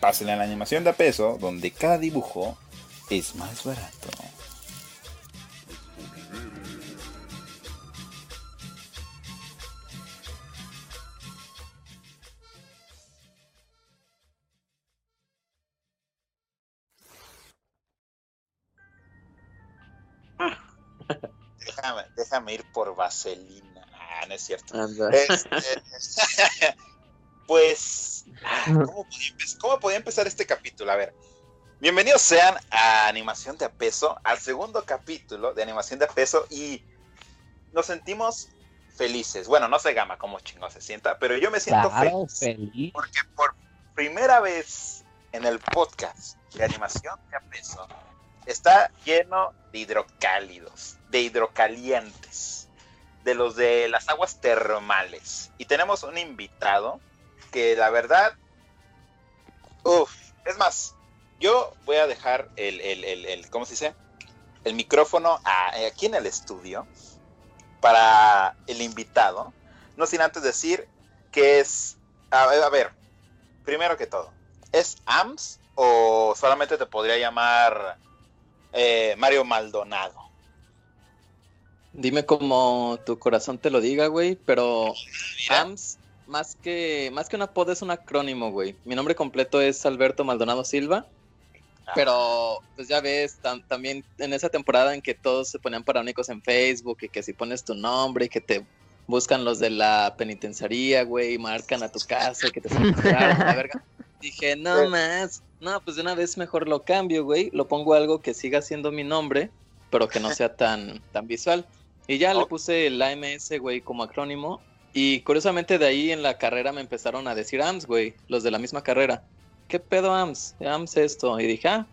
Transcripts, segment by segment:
Pásenle a la animación de a peso, donde cada dibujo es más barato. déjame, déjame ir por vaselina. Ah, no es cierto. Este, pues, ¿cómo podía, ¿cómo podía empezar este capítulo? A ver, bienvenidos sean a Animación de a Peso, al segundo capítulo de Animación de a Peso y nos sentimos felices. Bueno, no sé Gama cómo chingo se sienta, pero yo me siento feliz, porque por primera vez en el podcast de Animación de a Peso está lleno de hidrocálidos, de hidrocalientes, de los de las aguas termales. Y tenemos un invitado que la verdad, uff, es más, yo voy a dejar el, el, el, ¿cómo se dice? El micrófono aquí en el estudio para el invitado. No sin antes decir que es, a ver, primero que todo, ¿es AMS o solamente te podría llamar eh, Mario Maldonado. Dime como tu corazón te lo diga, güey, pero AMS, más que, más que un apodo, es un acrónimo, güey. Mi nombre completo es Alberto Maldonado Silva. Ah. Pero, pues ya ves, también en esa temporada en que todos se ponían paranoicos en Facebook y que si pones tu nombre y que te buscan los de la penitenciaría, güey, marcan a tu casa y que te la verga. Dije, no más, no, pues de una vez mejor lo cambio, güey. Lo pongo algo que siga siendo mi nombre, pero que no sea tan, tan visual. Y ya le oh. puse el AMS, güey, como acrónimo. Y curiosamente de ahí en la carrera me empezaron a decir AMS, güey, los de la misma carrera. ¿Qué pedo AMS? AMS esto. Y dije, ah,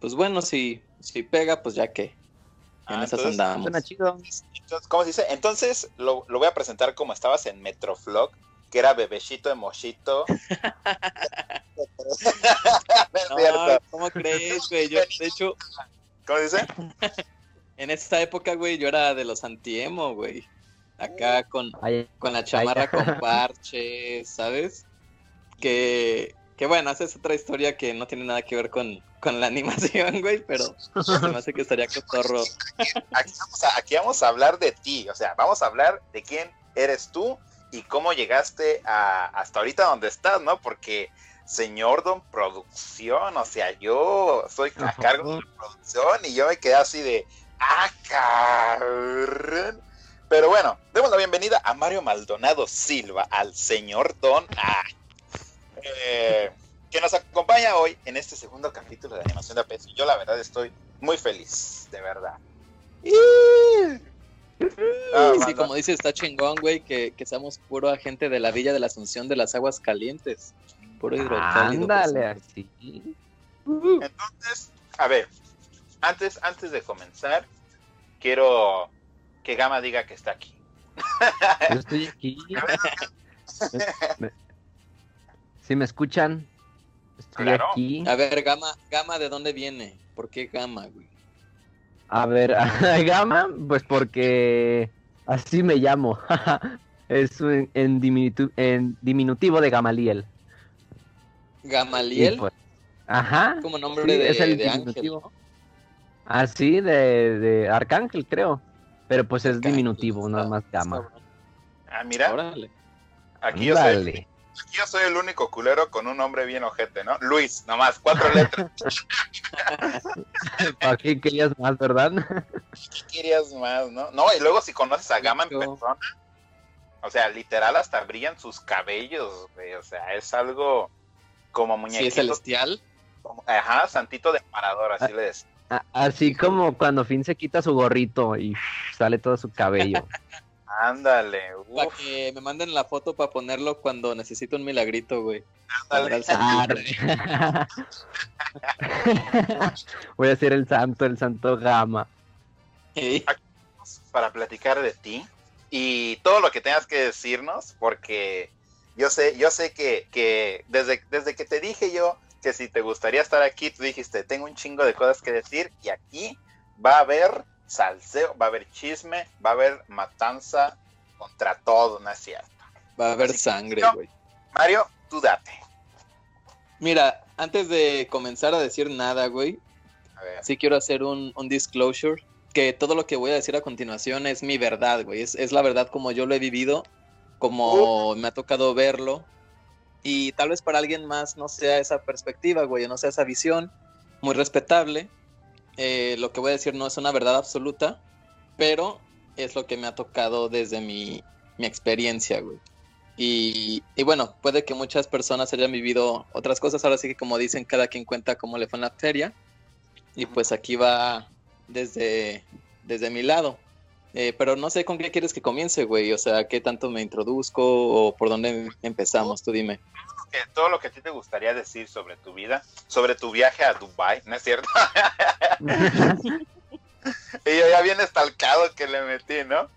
pues bueno, si, si pega, pues ya que. En ah, esas andamos. Entonces, ¿Cómo se dice? Entonces lo, lo, voy a presentar como estabas en Metroflog que era bebecito de mochito. ¿Cómo crees, güey? Yo, de hecho. ¿Cómo dice? en esta época, güey, yo era de los antiemo, güey. Acá con, con la chamarra con parches, ¿sabes? Que, que bueno, esa es otra historia que no tiene nada que ver con, con la animación, güey, pero se me hace que estaría cotorro. Aquí vamos, a, aquí vamos a hablar de ti, o sea, vamos a hablar de quién eres tú y cómo llegaste a, hasta ahorita donde estás, ¿no? Porque señor Don Producción, o sea, yo soy a cargo de la producción y yo me quedé así de, ah, cabrón. Pero bueno, demos la bienvenida a Mario Maldonado Silva, al señor Don A, eh, que nos acompaña hoy en este segundo capítulo de Animación de Apex. Yo la verdad estoy muy feliz, de verdad. Ah, sí, como dice, está chingón, güey, que, que seamos puro agente de la Villa de la Asunción de las Aguas Calientes. Puro hidrocálido. Ándale, así. Entonces, a ver, antes, antes de comenzar, quiero que Gama diga que está aquí. Yo estoy aquí. Si me escuchan, estoy aquí. A ver, Gama, Gama, ¿de dónde viene? ¿Por qué Gama, güey? A ver, Gama, pues porque así me llamo. es en, diminutivo, de Gamaliel. ¿Gamaliel? Pues, ajá. Como nombre de, es el diminutivo. Ah, sí, de, de, Arcángel, creo. Pero pues es diminutivo, no es más Gama. Ah, mira. Aquí yo soy Aquí yo soy el único culero con un nombre bien ojete, ¿no? Luis, nomás, cuatro letras. ¿Para qué querías más, verdad? ¿Qué querías más, no? No, y luego si conoces a Gama en persona, o sea, literal hasta brillan sus cabellos, güey, o sea, es algo como muñequito. ¿Sí es celestial? ajá, santito de parador, así le decía. Así como cuando Finn se quita su gorrito y sale todo su cabello. Ándale, Para que me manden la foto para ponerlo cuando necesito un milagrito, güey. ándale. Voy a ser el santo, el santo gama. Para platicar de ti y todo lo que tengas que decirnos, porque yo sé, yo sé que, que desde, desde que te dije yo que si te gustaría estar aquí, tú dijiste, tengo un chingo de cosas que decir y aquí va a haber salseo, va a haber chisme, va a haber matanza contra todo, ¿no es cierto? Va a haber Así sangre, güey. Mario, tú date. Mira, antes de comenzar a decir nada, güey, sí quiero hacer un, un disclosure. Que todo lo que voy a decir a continuación es mi verdad, güey. Es, es la verdad como yo lo he vivido, como me ha tocado verlo. Y tal vez para alguien más no sea esa perspectiva, güey, o no sea esa visión. Muy respetable. Eh, lo que voy a decir no es una verdad absoluta, pero es lo que me ha tocado desde mi, mi experiencia, güey. Y, y bueno, puede que muchas personas hayan vivido otras cosas. Ahora sí que como dicen, cada quien cuenta cómo le fue en la feria. Y pues aquí va desde, desde mi lado. Eh, pero no sé con qué quieres que comience, güey. O sea, qué tanto me introduzco o por dónde empezamos, tú dime. que todo lo que a ti te gustaría decir sobre tu vida, sobre tu viaje a Dubai, ¿no es cierto? Y yo ya bien estalcado que le metí, ¿no?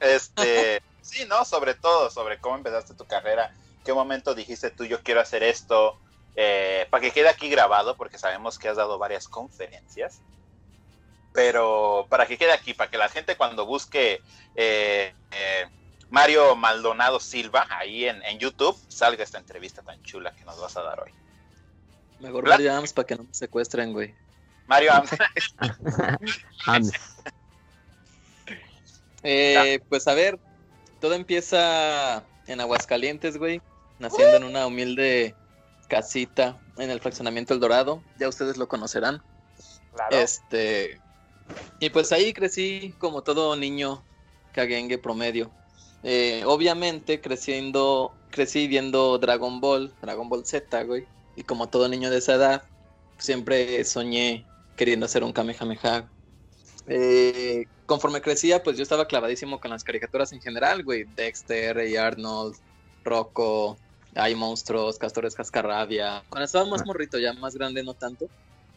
Este, sí, ¿no? Sobre todo, sobre cómo empezaste tu carrera, qué momento dijiste tú, yo quiero hacer esto, eh, para que quede aquí grabado, porque sabemos que has dado varias conferencias, pero para que quede aquí, para que la gente cuando busque eh, eh, Mario Maldonado Silva, ahí en, en YouTube, salga esta entrevista tan chula que nos vas a dar hoy. Mejor Bla- Mario Adams para que no me secuestren, güey. Mario, Ams. Eh, pues a ver, todo empieza en Aguascalientes, güey. Naciendo en una humilde casita en el fraccionamiento El Dorado. Ya ustedes lo conocerán. claro. Este. Y pues ahí crecí como todo niño caguengue promedio. Eh, obviamente creciendo, crecí viendo Dragon Ball, Dragon Ball Z, güey. Y como todo niño de esa edad, siempre soñé queriendo ser un Kamehameha. Eh, conforme crecía, pues yo estaba clavadísimo con las caricaturas en general, güey. Dexter, Ray Arnold, Rocco, Hay Monstruos, Castores Cascarrabia. Cuando estaba más morrito, ya más grande, no tanto.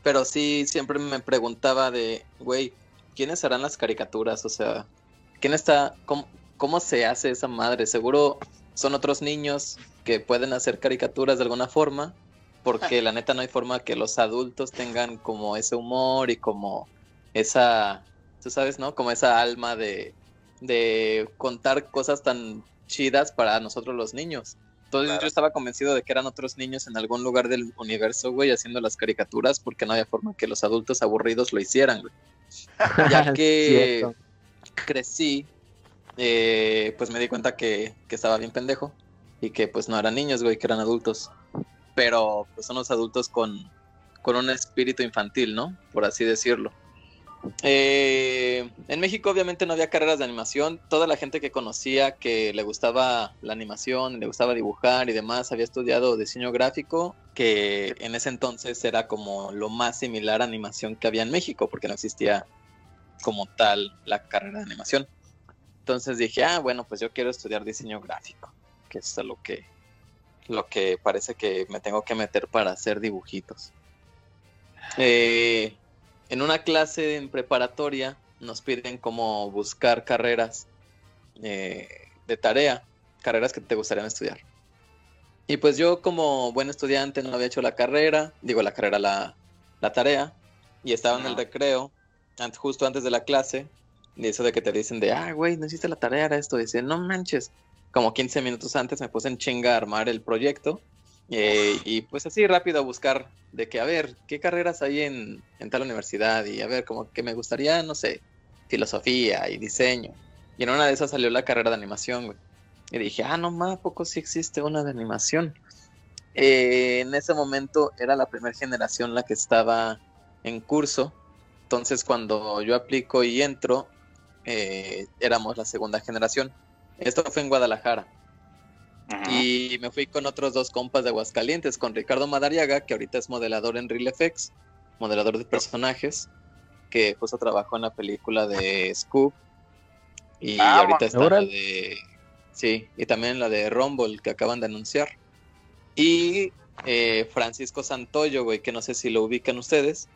Pero sí, siempre me preguntaba de, güey, ¿quiénes harán las caricaturas? O sea, ¿quién está, cómo, cómo se hace esa madre? Seguro son otros niños que pueden hacer caricaturas de alguna forma, porque la neta no hay forma que los adultos tengan como ese humor y como esa, tú sabes, ¿no? Como esa alma de, de contar cosas tan chidas para nosotros los niños. Entonces Claro. yo estaba convencido de que eran otros niños en algún lugar del universo, güey, haciendo las caricaturas, porque no había forma que los adultos aburridos lo hicieran, güey. Ya que crecí, eh, pues me di cuenta que, que estaba bien pendejo y que pues no eran niños, güey, que eran adultos. Pero pues son los adultos con, con un espíritu infantil, ¿no? Por así decirlo. Eh, en México obviamente no había carreras de animación. Toda la gente que conocía que le gustaba la animación, le gustaba dibujar y demás, había estudiado diseño gráfico, que en ese entonces era como lo más similar a animación que había en México, porque no existía como tal la carrera de animación. Entonces dije, ah, bueno, pues yo quiero estudiar diseño gráfico, que es lo que, lo que parece que me tengo que meter para hacer dibujitos. Eh, en una clase en preparatoria nos piden como buscar carreras eh, de tarea, carreras que te gustarían estudiar. Y pues yo como buen estudiante no había hecho la carrera, digo la carrera, la, la tarea, y estaba en el recreo, justo antes de la clase, y eso de que te dicen de, ah, güey, no hiciste la tarea, era esto, dice, no manches, como 15 minutos antes me puse en chinga a armar el proyecto, eh, y pues así rápido a buscar de que, a ver, ¿qué carreras hay en, tal universidad? Y a ver, como que me gustaría, no sé, filosofía y diseño. Y en una de esas salió la carrera de animación, güey. Y dije, ah, no más, ¿a poco sí existe una de animación? Eh, en ese momento era la primera generación la que estaba en curso. Entonces cuando yo aplico y entro, eh, éramos la segunda generación. Esto fue en Guadalajara. Y me fui con otros dos compas de Aguascalientes, con Ricardo Madariaga, que ahorita es modelador en Real FX, modelador de personajes, que justo trabajó en la película de Scoop. Y Ah, ahorita está la de. Sí, y también la de Rumble que acaban de anunciar. Y eh, Francisco Santoyo, güey, que no sé si lo ubican ustedes.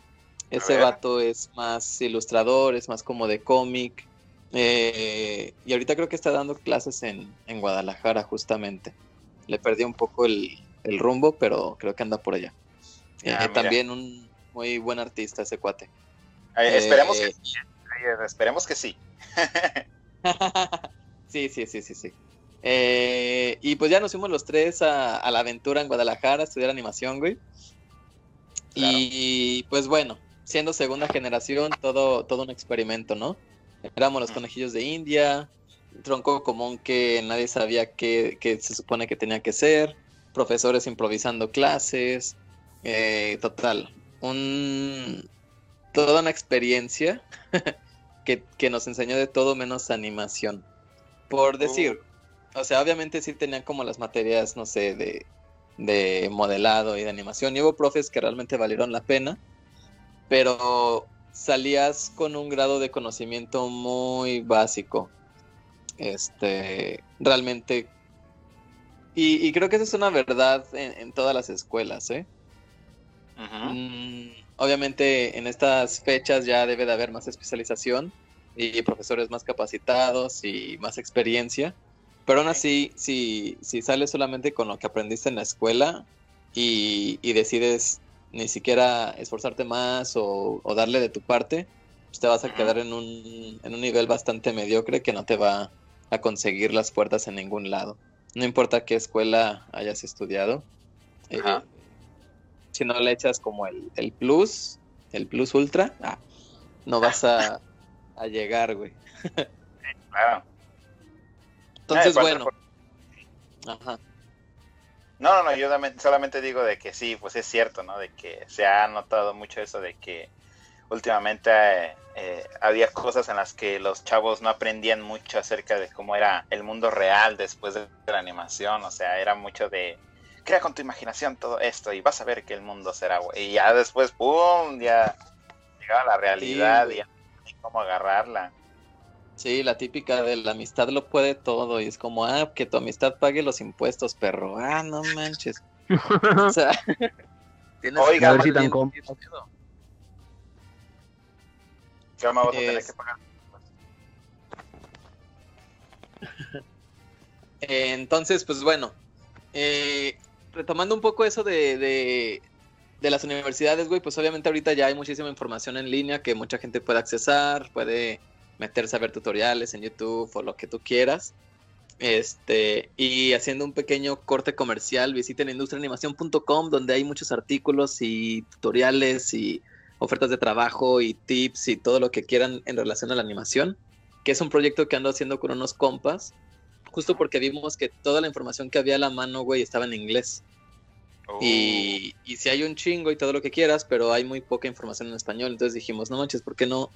Ese vato es más ilustrador, es más como de cómic. Eh, y ahorita creo que está dando clases en, en Guadalajara, justamente. Le perdí un poco el, el rumbo, pero creo que anda por allá. Eh, Ah, mira. también un muy buen artista ese cuate. Eh, esperemos Eh, que sí. eh, Esperemos que sí. sí, sí, sí, sí, sí. Eh, y pues ya nos fuimos los tres a, a la aventura en Guadalajara a estudiar animación, güey. Y pues bueno, siendo segunda generación, todo, todo un experimento, ¿no? Éramos los conejillos de India, tronco común que nadie sabía qué, qué se supone que tenía que ser, profesores improvisando clases, eh, total, un, toda una experiencia que, que nos enseñó de todo menos animación. Por decir, o sea, obviamente sí tenían como las materias, no sé, de, de modelado y de animación. Y hubo profes que realmente valieron la pena, pero salías con un grado de conocimiento muy básico. Este, realmente. Y, y creo que esa es una verdad en, en todas las escuelas, ¿eh? Mm, obviamente en estas fechas ya debe de haber más especialización y profesores más capacitados y más experiencia. Pero aún así, si, si sales solamente con lo que aprendiste en la escuela y, y decides ni siquiera esforzarte más o, o darle de tu parte, pues te vas a quedar en un, en un nivel bastante mediocre que no te va a conseguir las puertas en ningún lado. No importa qué escuela hayas estudiado. eh, si no le echas como el, el plus, el plus ultra, ah, no vas a, a llegar, güey. Claro. Entonces, Eh, bueno. Ajá. No, no, no, yo solamente digo de que sí, pues es cierto, ¿no? De que se ha notado mucho eso de que últimamente eh, eh, había cosas en las que los chavos no aprendían mucho acerca de cómo era el mundo real después de la animación, o sea, era mucho de crea con tu imaginación todo esto y vas a ver que el mundo será. Y ya después, ¡pum! Ya llegaba la realidad y ya no cómo agarrarla. Sí, la típica de la amistad lo puede todo y es como, ah, que tu amistad pague los impuestos, perro. Ah, no manches. O sea, tienes Oiga, A ver si tan com- metido. ¿Qué más vas a tener Es- que pagar? Eh, Entonces, pues bueno, eh, retomando un poco eso de, de, de las universidades, güey, pues obviamente ahorita ya hay muchísima información en línea que mucha gente puede accesar, puede meterse a ver tutoriales en YouTube o lo que tú quieras. Este, y haciendo un pequeño corte comercial, visiten industriaanimación.com donde hay muchos artículos y tutoriales y ofertas de trabajo y tips y todo lo que quieran en relación a la animación, que es un proyecto que ando haciendo con unos compas justo porque vimos que toda la información que había a la mano, güey, estaba en inglés. Uh, Y, y si hay un chingo y todo lo que quieras, pero hay muy poca información en español. Entonces dijimos, no manches, ¿por qué no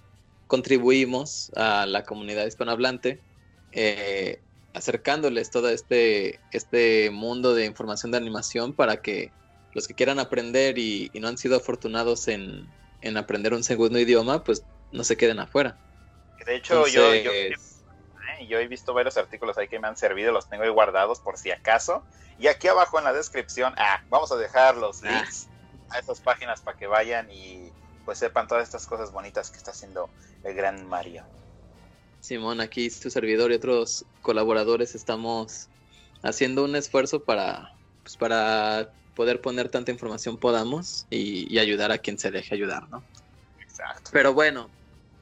contribuimos a la comunidad hispanohablante eh, acercándoles todo este, este mundo de información de animación para que los que quieran aprender y, y no han sido afortunados en, en aprender un segundo idioma, pues no se queden afuera. de hecho, yo, ¿eh? Yo he visto varios artículos ahí que me han servido, los tengo ahí guardados por si acaso. Y aquí abajo en la descripción, ah, vamos a dejar los Ah. links a esas páginas para que vayan y pues sepan todas estas cosas bonitas que está haciendo el gran Mario. Simón, aquí tu servidor y otros colaboradores estamos haciendo un esfuerzo para, pues, para poder poner tanta información podamos y, y ayudar a quien se deje ayudar, ¿no? Exacto. Pero bueno,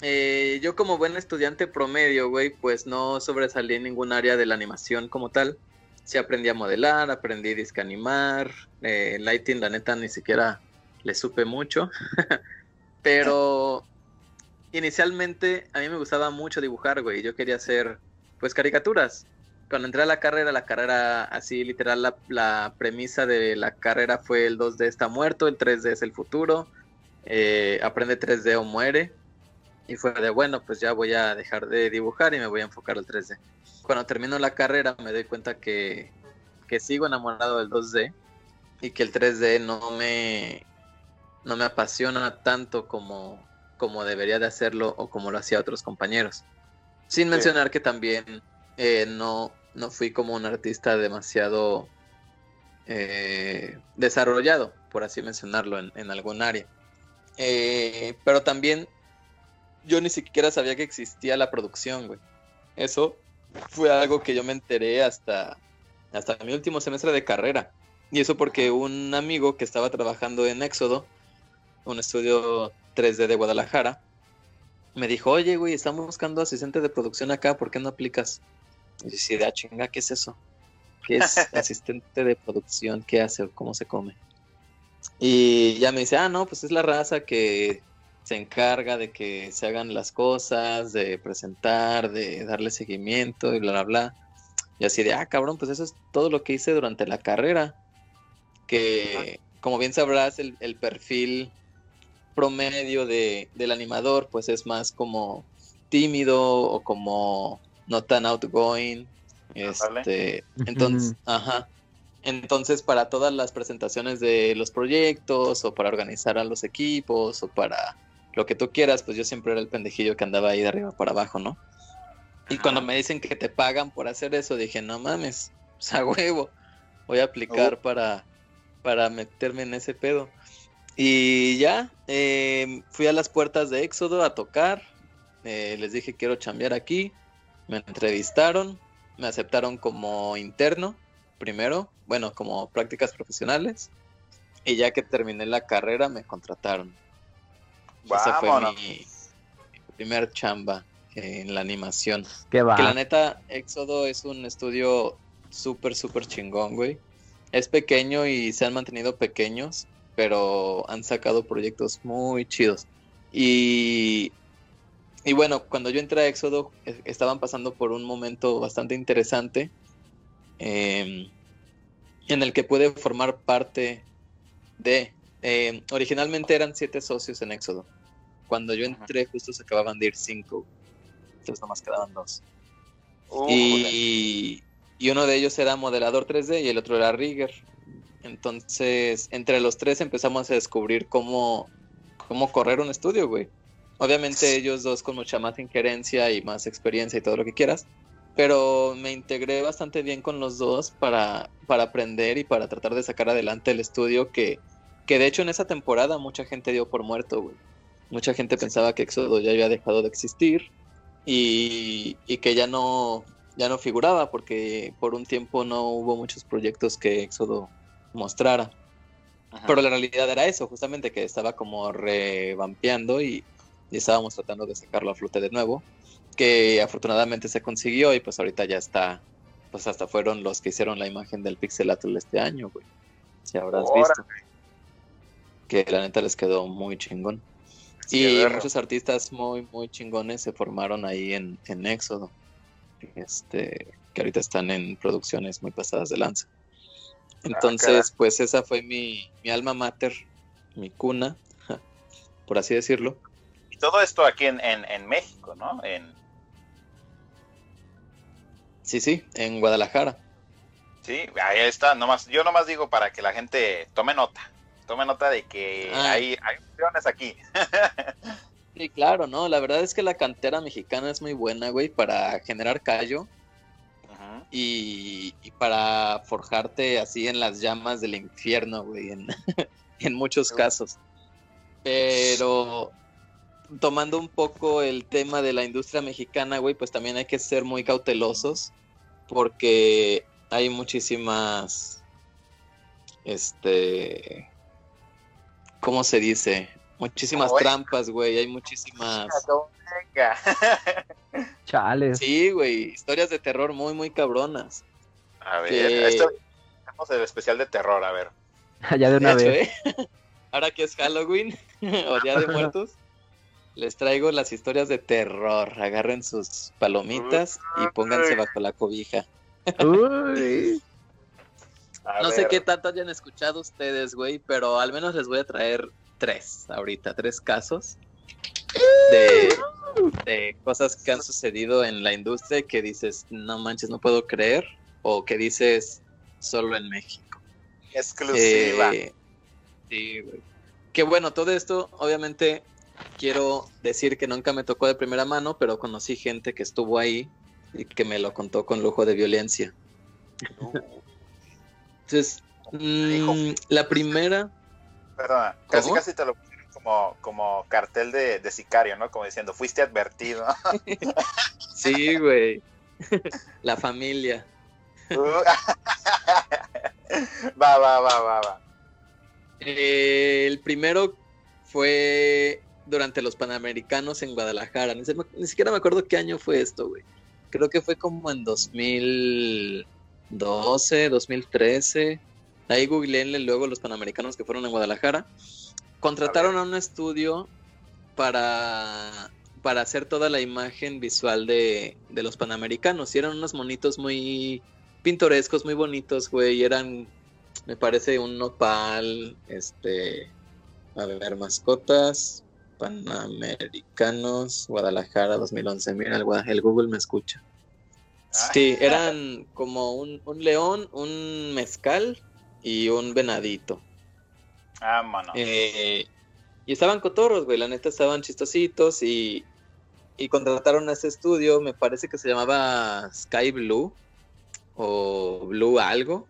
eh, yo como buen estudiante promedio, güey, pues no sobresalí en ningún área de la animación como tal. Sí aprendí a modelar, aprendí disque animar, eh, lighting, la neta, ni siquiera le supe mucho. Pero inicialmente a mí me gustaba mucho dibujar, güey. Yo quería hacer, pues, caricaturas. Cuando entré a la carrera, la carrera, así literal, la, la premisa de la carrera fue el 2D está muerto, el 3D es el futuro, eh, aprende 3D o muere. Y fue de, bueno, pues ya voy a dejar de dibujar y me voy a enfocar al 3D. Cuando termino la carrera me doy cuenta que, que sigo enamorado del 2D y que el 3D no me, no me apasiona tanto como, como debería de hacerlo o como lo hacía otros compañeros. Sin Sí. mencionar que también eh, no, no fui como un artista demasiado eh, desarrollado, por así mencionarlo, en, en algún área. Eh, pero también yo ni siquiera sabía que existía la producción, güey. Eso fue algo que yo me enteré hasta, hasta mi último semestre de carrera. Y eso porque un amigo que estaba trabajando en Éxodo, un estudio 3D de Guadalajara, me dijo, oye, güey, estamos buscando asistente de producción acá, ¿por qué no aplicas? Y yo ah, chinga, ¿qué es eso? ¿Qué es asistente de producción? ¿Qué hace? ¿Cómo se come? Y ya me dice, ah, no, pues es la raza que se encarga de que se hagan las cosas, de presentar, de darle seguimiento y bla, bla, bla. Y así de, ah, cabrón, pues eso es todo lo que hice durante la carrera. Que, como bien sabrás, el, el perfil promedio de, del animador, pues es más como tímido o como no tan outgoing. Este, entonces, ajá. Entonces, para todas las presentaciones de los proyectos, o para organizar a los equipos, o para lo que tú quieras, pues yo siempre era el pendejillo que andaba ahí de arriba para abajo, ¿no? Y cuando me dicen que te pagan por hacer eso, dije, no mames, o sea, huevo, voy a aplicar para, para meterme en ese pedo. Y ya, eh, fui a las puertas de Éxodo a tocar, eh, les dije quiero chambear aquí, me entrevistaron, me aceptaron como interno primero, bueno, como prácticas profesionales, y ya que terminé la carrera me contrataron. Esa fue Vámonos. mi, mi primer chamba en la animación. ¿Qué va? Que la neta, Éxodo es un estudio súper, súper chingón, güey. Es pequeño y se han mantenido pequeños, pero han sacado proyectos muy chidos. Y, y bueno, cuando yo entré a Éxodo, estaban pasando por un momento bastante interesante eh, en el que pude formar parte de... eh, originalmente eran siete socios en Éxodo. Cuando yo entré, justo se acababan de ir cinco. Entonces nomás quedaban dos. Uh, Y, y uno de ellos era modelador 3D y el otro era rigger. Entonces, entre los tres empezamos a descubrir cómo, cómo correr un estudio, güey. Obviamente ellos dos con mucha más injerencia y más experiencia y todo lo que quieras. Pero me integré bastante bien con los dos para, para aprender y para tratar de sacar adelante el estudio que, que de hecho en esa temporada mucha gente dio por muerto, güey. Mucha gente pensaba que Éxodo ya había dejado de existir y, y que ya no, ya no figuraba porque por un tiempo no hubo muchos proyectos que Éxodo mostrara. Ajá. Pero la realidad era eso, justamente que estaba como revampeando y, y estábamos tratando de sacarlo a flote de nuevo, que afortunadamente se consiguió y pues ahorita ya está, pues hasta fueron los que hicieron la imagen del Pixel Atl este año, güey. Si habrás Órale. visto. Que la neta les quedó muy chingón. Sí, y muchos artistas muy, muy chingones se formaron ahí en, en Éxodo. Este, que ahorita están en producciones muy pasadas de lanza. Entonces, pues esa fue mi, mi alma mater, mi cuna, por así decirlo. Y todo esto aquí en, en, en México, ¿no? En, Sí, sí, en Guadalajara. sí, ahí está. Nomás, yo nomás digo para que la gente tome nota. Tome nota de que Ah. hay, hay opciones aquí. Sí, claro, ¿no? La verdad es que la cantera mexicana es muy buena, güey, para generar callo Y, y para forjarte así en las llamas del infierno, güey, en, en muchos casos. Pero tomando un poco el tema de la industria mexicana, güey, pues también hay que ser muy cautelosos porque hay muchísimas, este, ¿cómo se dice? Muchísimas trampas, güey, hay muchísimas... Venga. Chales. Sí, güey, historias de terror muy, muy cabronas. A ver, Que- esto, tenemos el especial de terror, a ver. ya de una De hecho, vez. ¿eh? Ahora que es Halloween o Día de Muertos, les traigo las historias de terror. Agarren sus palomitas y pónganse bajo la cobija. Uy. No sé qué tanto hayan escuchado ustedes, güey, pero al menos les voy a traer tres ahorita, tres casos de, de cosas que han sucedido en la industria que dices, no manches, no puedo creer, o que dices, solo en México. Exclusiva. Eh, sí, güey. Que bueno, todo esto, obviamente, quiero decir que nunca me tocó de primera mano, pero conocí gente que estuvo ahí y que me lo contó con lujo de violencia. Entonces, mm, la primera. Perdona, casi ¿Cómo? casi te lo como, como cartel de, de sicario, ¿no? Como diciendo, fuiste advertido. Sí, güey. la familia. va, va, va, va, va. Eh, el primero fue durante los Panamericanos en Guadalajara. Ni, se- ni siquiera me acuerdo qué año fue esto, güey. Creo que fue como en 2012, 2013. Ahí googleenle luego los Panamericanos que fueron en Guadalajara. Contrataron a un estudio para, para hacer toda la imagen visual de, de los Panamericanos. Y eran unos monitos muy pintorescos, muy bonitos, güey. y Eran, me parece, un nopal, este, a ver, mascotas, Panamericanos, Guadalajara 2011. Mira, el, el Google me escucha. Sí, eran como un, un león, un mezcal y un venadito. Eh, y estaban cotorros, güey, la neta estaban chistositos y, y contrataron a ese estudio, me parece que se llamaba Sky Blue o Blue algo,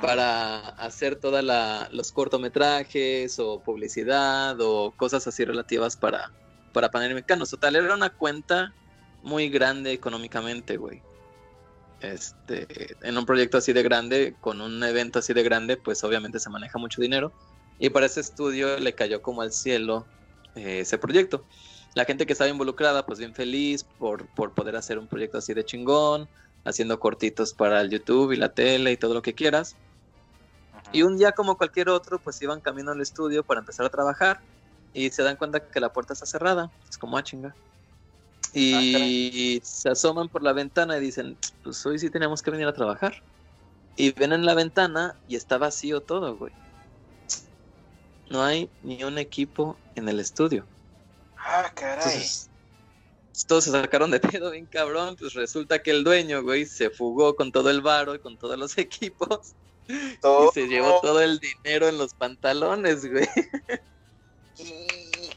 para hacer todos los cortometrajes o publicidad o cosas así relativas para, para Panamericanos. Total, era una cuenta muy grande económicamente, güey. Este, en un proyecto así de grande, con un evento así de grande, pues obviamente se maneja mucho dinero. Y para ese estudio le cayó como al cielo eh, ese proyecto. La gente que estaba involucrada, pues bien feliz por, por poder hacer un proyecto así de chingón, haciendo cortitos para el YouTube y la tele y todo lo que quieras. Y un día como cualquier otro, pues iban camino al estudio para empezar a trabajar y se dan cuenta que la puerta está cerrada. Es como, ah, chinga. Y se asoman por la ventana y dicen, pues hoy sí tenemos que venir a trabajar. Y ven en la ventana y está vacío todo, güey. No hay ni un equipo en el estudio. Ah, caray. Entonces, todos se sacaron de pedo bien cabrón. Pues resulta que el dueño, güey, se fugó con todo el varo y con todos los equipos. Todo- Y se llevó todo el dinero en los pantalones, güey. ¿Qué,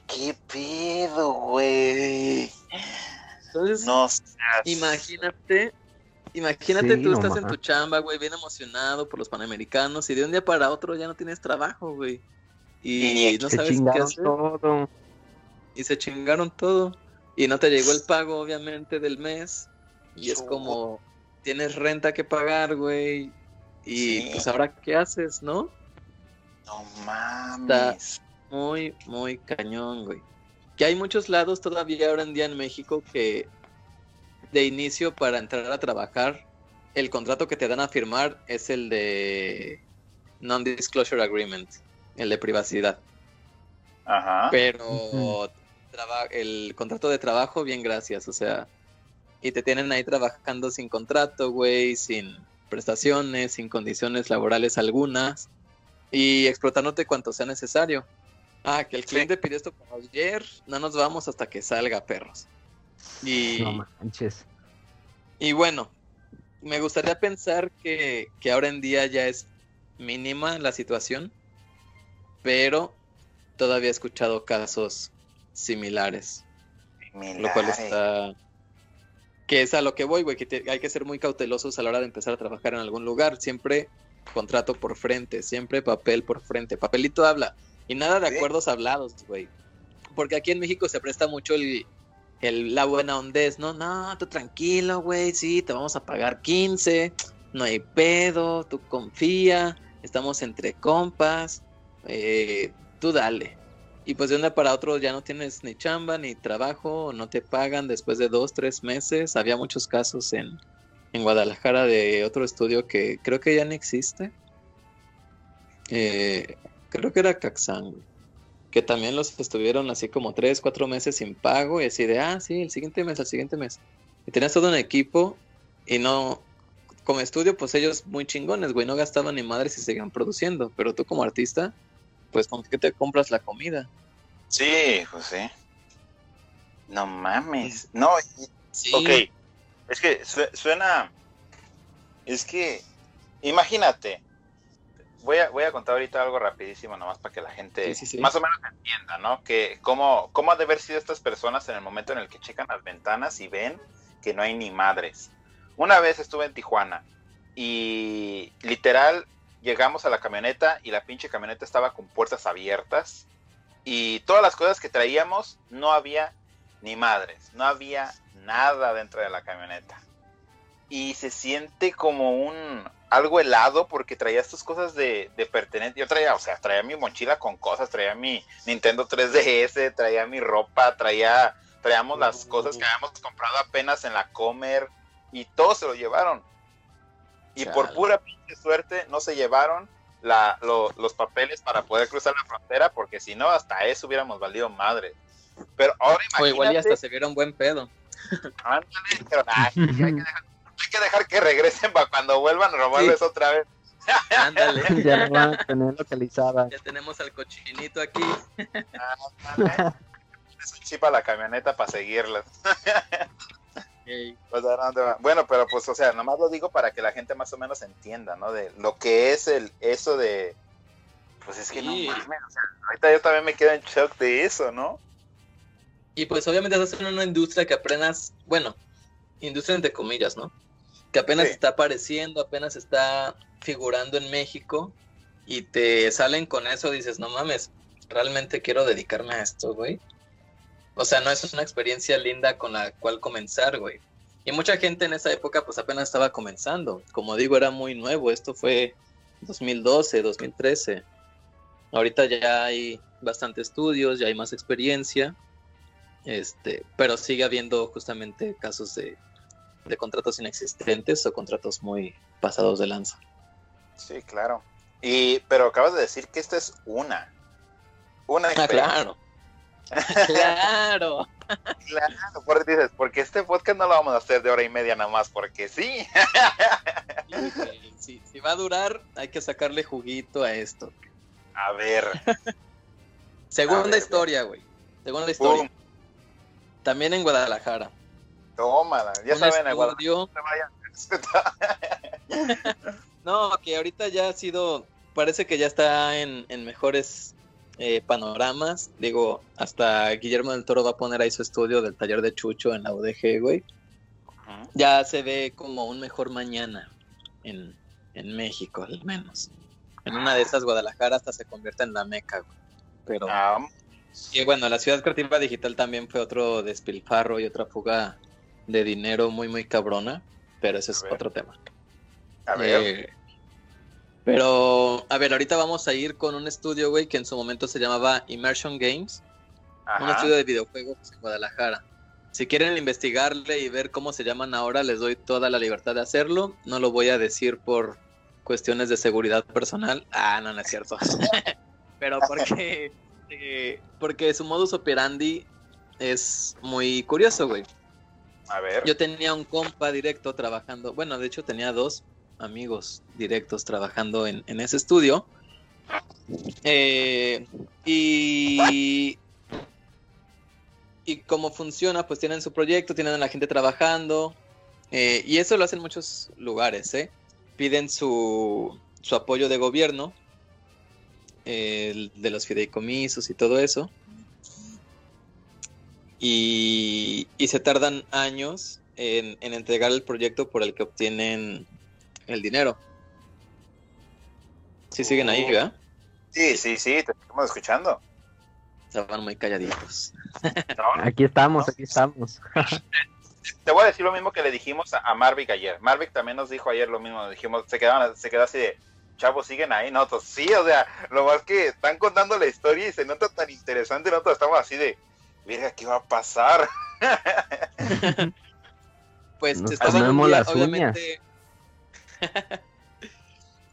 qué pedo, güey? Entonces, No imagínate, imagínate Sí, tú no estás en tu chamba, güey, bien emocionado por los panamericanos y de un día para otro ya no tienes trabajo, güey. Y, Y no Se sabes qué hacer. todo. Y se chingaron todo. Y no te llegó el pago, obviamente, del mes. Y es como, tienes renta que pagar, güey. Y Sí. pues ahora, ¿qué haces, no? No mames. Muy, muy cañón, güey. Que hay muchos lados todavía ahora en día en México que de inicio para entrar a trabajar, el contrato que te dan a firmar es el de Non-Disclosure Agreement, el de privacidad. Ajá. Pero el contrato de trabajo, bien gracias, o sea, y te tienen ahí trabajando sin contrato, güey, sin prestaciones, sin condiciones laborales algunas, y explotándote cuanto sea necesario. Ah, que el Sí. cliente pidió esto para ayer, no nos vamos hasta que salga, perros. Y, No manches. y bueno, me gustaría pensar que, que ahora en día ya es mínima la situación, pero todavía he escuchado casos similares, lo cual está... Que es a lo que voy, güey, que te- hay que ser muy cautelosos a la hora de empezar a trabajar en algún lugar. Siempre contrato por frente, siempre papel por frente. Papelito habla. Y nada de Sí. acuerdos hablados, güey. Porque aquí en México se presta mucho el, el- la buena ondez, ¿no? No, tú tranquilo, güey, sí, te vamos a pagar 15, no hay pedo, tú confía, estamos entre compas, eh, tú dale. Y pues de un día para otro ya no tienes ni chamba, ni trabajo, no te pagan después de dos, tres meses. Había muchos casos en, en Guadalajara de otro estudio que creo que ya no existe. Eh, creo que era Caxán, que también los estuvieron así como tres, cuatro meses sin pago y así de, ah, sí, el siguiente mes, el siguiente mes. Y tenías todo un equipo y no, como estudio, pues ellos muy chingones, güey, no gastaban ni madres y seguían produciendo, pero tú como artista, pues con qué te compras la comida. Sí, pues sí. No mames. No, Sí. ok. Es que su- suena. Es que. Imagínate. Voy a, voy a contar ahorita algo rapidísimo, nomás para que la gente Sí, sí, sí. más o menos entienda, ¿no? Que cómo, cómo ha de haber sido estas personas en el momento en el que checan las ventanas y ven que no hay ni madres. Una vez estuve en Tijuana y literal llegamos a la camioneta y la pinche camioneta estaba con puertas abiertas y todas las cosas que traíamos no había ni madres, no había nada dentro de la camioneta. Y se siente como un algo helado porque traía estas cosas de, de pertenencia. Yo traía, o sea, traía mi mochila con cosas, traía mi Nintendo 3DS, traía mi ropa, traía, traíamos las cosas que habíamos comprado apenas en la comer y todo se lo llevaron. Y por pura pinche suerte no se llevaron la, lo- los papeles para poder cruzar la frontera porque si no hasta eso hubiéramos valido madre. Pero ahora O igual ya imagínate, hasta se vieron buen pedo. ándale, pero, ay, hay, que dejar, hay que dejar que regresen para cuando vuelvan a robarles otra vez. Ándale. ya lo van a tener localizada. Ya tenemos al cochinito aquí. Ándale. Es un chip a la camioneta para seguirlas. Pues. Bueno, pero pues, o sea, nomás lo digo para que la gente más o menos entienda, ¿no? De lo que es el eso de. Pues es que Sí. no mames, o sea, ahorita yo también me quedo en shock de eso, ¿no? Y pues obviamente estás en una industria que apenas, bueno, industria entre comillas, ¿no? Que apenas Sí. está apareciendo, apenas está figurando en México y te salen con eso, dices, no mames, realmente quiero dedicarme a esto, güey. O sea, no es una experiencia linda con la cual comenzar, güey. Y mucha gente en esa época pues apenas estaba comenzando. Como digo, era muy nuevo. Esto fue 2012, 2013. Ahorita ya hay bastante estudios, ya hay más experiencia. Este, pero sigue habiendo justamente casos de, de contratos inexistentes o contratos muy pasados de lanza. Sí, claro. Y, pero acabas de decir que esta es una. Una Ah, claro. claro. Claro, porque dices, porque este podcast no lo vamos a hacer de hora y media nada más, porque sí. Sí, güey, Si, va a durar, hay que sacarle juguito a esto. A ver. Segunda A ver, historia, güey. Segunda historia. También en Guadalajara. Tómala. Ya Un saben, estudio- no se. No, que ahorita ya ha sido, parece que ya está en, en mejores eh, panoramas. Digo, hasta Guillermo del Toro va a poner ahí su estudio del taller de Chucho en la UDG, güey. Ya se ve como un mejor mañana en, en México, al menos. En una de esas Guadalajara hasta se convierte en la meca, güey. Pero, Ah, y bueno, la ciudad creativa digital también fue otro despilfarro y otra fuga de dinero muy, muy cabrona. Pero ese es ver. otro tema. a ver. Eh, pero, a ver, ahorita vamos a ir con un estudio, güey, que en su momento se llamaba Immersion Games, un estudio de videojuegos en Guadalajara. Si quieren investigarle y ver cómo se llaman ahora, les doy toda la libertad de hacerlo. No lo voy a decir por cuestiones de seguridad personal. Ah, no, no es cierto. pero porque, eh, porque su modus operandi es muy curioso, güey. Yo tenía un compa directo trabajando, bueno, de hecho tenía dos amigos directos trabajando en, ese estudio. Eh, y, y cómo funciona, pues tienen su proyecto, tienen a la gente trabajando. eh, y eso lo hacen muchos lugares, ¿eh? Piden su, su apoyo de gobierno, el de los fideicomisos y todo eso. Y, y se tardan años en, en entregar el proyecto por el que obtienen el dinero. Sí siguen ahí, ¿verdad? Sí, sí, sí, te estamos escuchando. Estaban muy calladitos. No, Aquí estamos, aquí estamos. te voy a decir lo mismo que le dijimos a, a Marvick ayer. Marvick también nos dijo ayer lo mismo. Dijimos, se quedaban, se quedó así de, chavos, siguen ahí. Nosotros, sí, o sea, lo más que están contando la historia y se nota tan interesante. Nosotros estamos así de, mira, ¿qué va a pasar? Pues comemos día, las obviamente.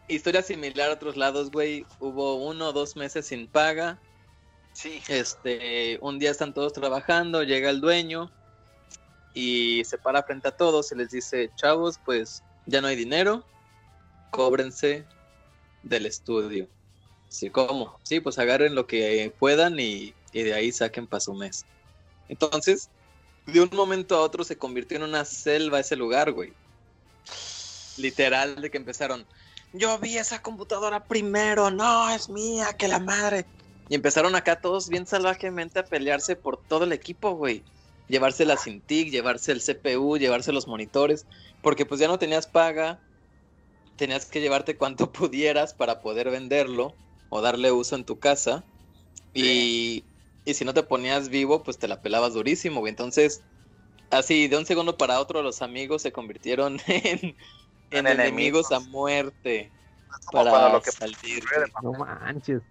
Historia similar a otros lados, güey. Hubo uno o dos meses sin paga. Sí. Este, un día están todos trabajando, llega el dueño y se para frente a todos y les dice, chavos, pues ya no hay dinero, cóbrense del estudio. Sí, ¿cómo? Sí, pues agarren lo que puedan y, y de ahí saquen para su mes. Entonces, de un momento a otro se convirtió en una selva ese lugar, güey. Literal, de que empezaron, yo vi esa computadora primero, no, es mía, que la madre. Y empezaron acá todos bien salvajemente a pelearse por todo el equipo, güey. Llevarse la Cintiq, llevarse el CPU, llevarse los monitores, porque pues ya no tenías paga, tenías que llevarte cuanto pudieras para poder venderlo o darle uso en tu casa. Y, y si no te ponías vivo, pues te la pelabas durísimo, güey. Entonces, así, de un segundo para otro, los amigos se convirtieron en, en enemigos a muerte. Para lo que salir. No manches.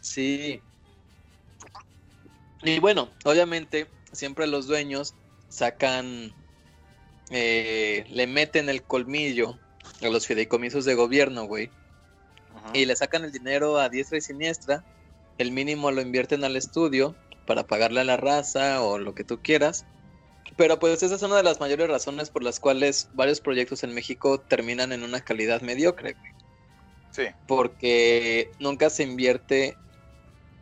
Sí. Y bueno, obviamente, siempre los dueños sacan, eh, le meten el colmillo a los fideicomisos de gobierno, güey. Y le sacan el dinero a diestra y siniestra. El mínimo lo invierten al estudio para pagarle a la raza o lo que tú quieras. Pero pues esa es una de las mayores razones por las cuales varios proyectos en México terminan en una calidad mediocre. Sí. Porque nunca se invierte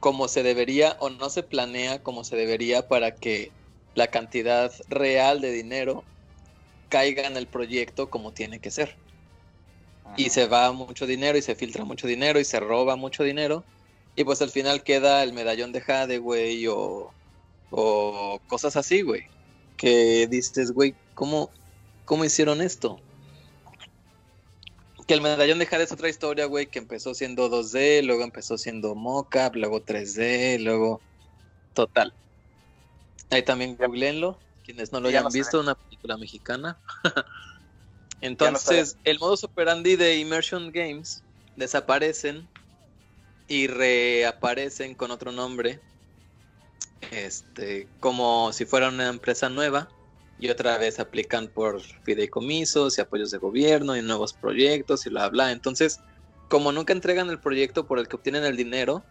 como se debería o no se planea como se debería para que la cantidad real de dinero caiga en el proyecto como tiene que ser. Y se va mucho dinero y se filtra mucho dinero y se roba mucho dinero. Y pues al final queda el medallón de Jade, güey, o, o cosas así, güey. Que dices, güey, ¿cómo, ¿cómo hicieron esto? Que el medallón de Jade es otra historia, güey, que empezó siendo 2D, luego empezó siendo mocap, luego 3D, luego total. Ahí también googleenlo, quienes no lo hayan visto, una película mexicana. Entonces, el modus operandi de Immersion Games desaparecen y reaparecen con otro nombre, este, como si fuera una empresa nueva y otra vez aplican por fideicomisos y apoyos de gobierno y nuevos proyectos y bla bla. Entonces, como nunca entregan el proyecto por el que obtienen el dinero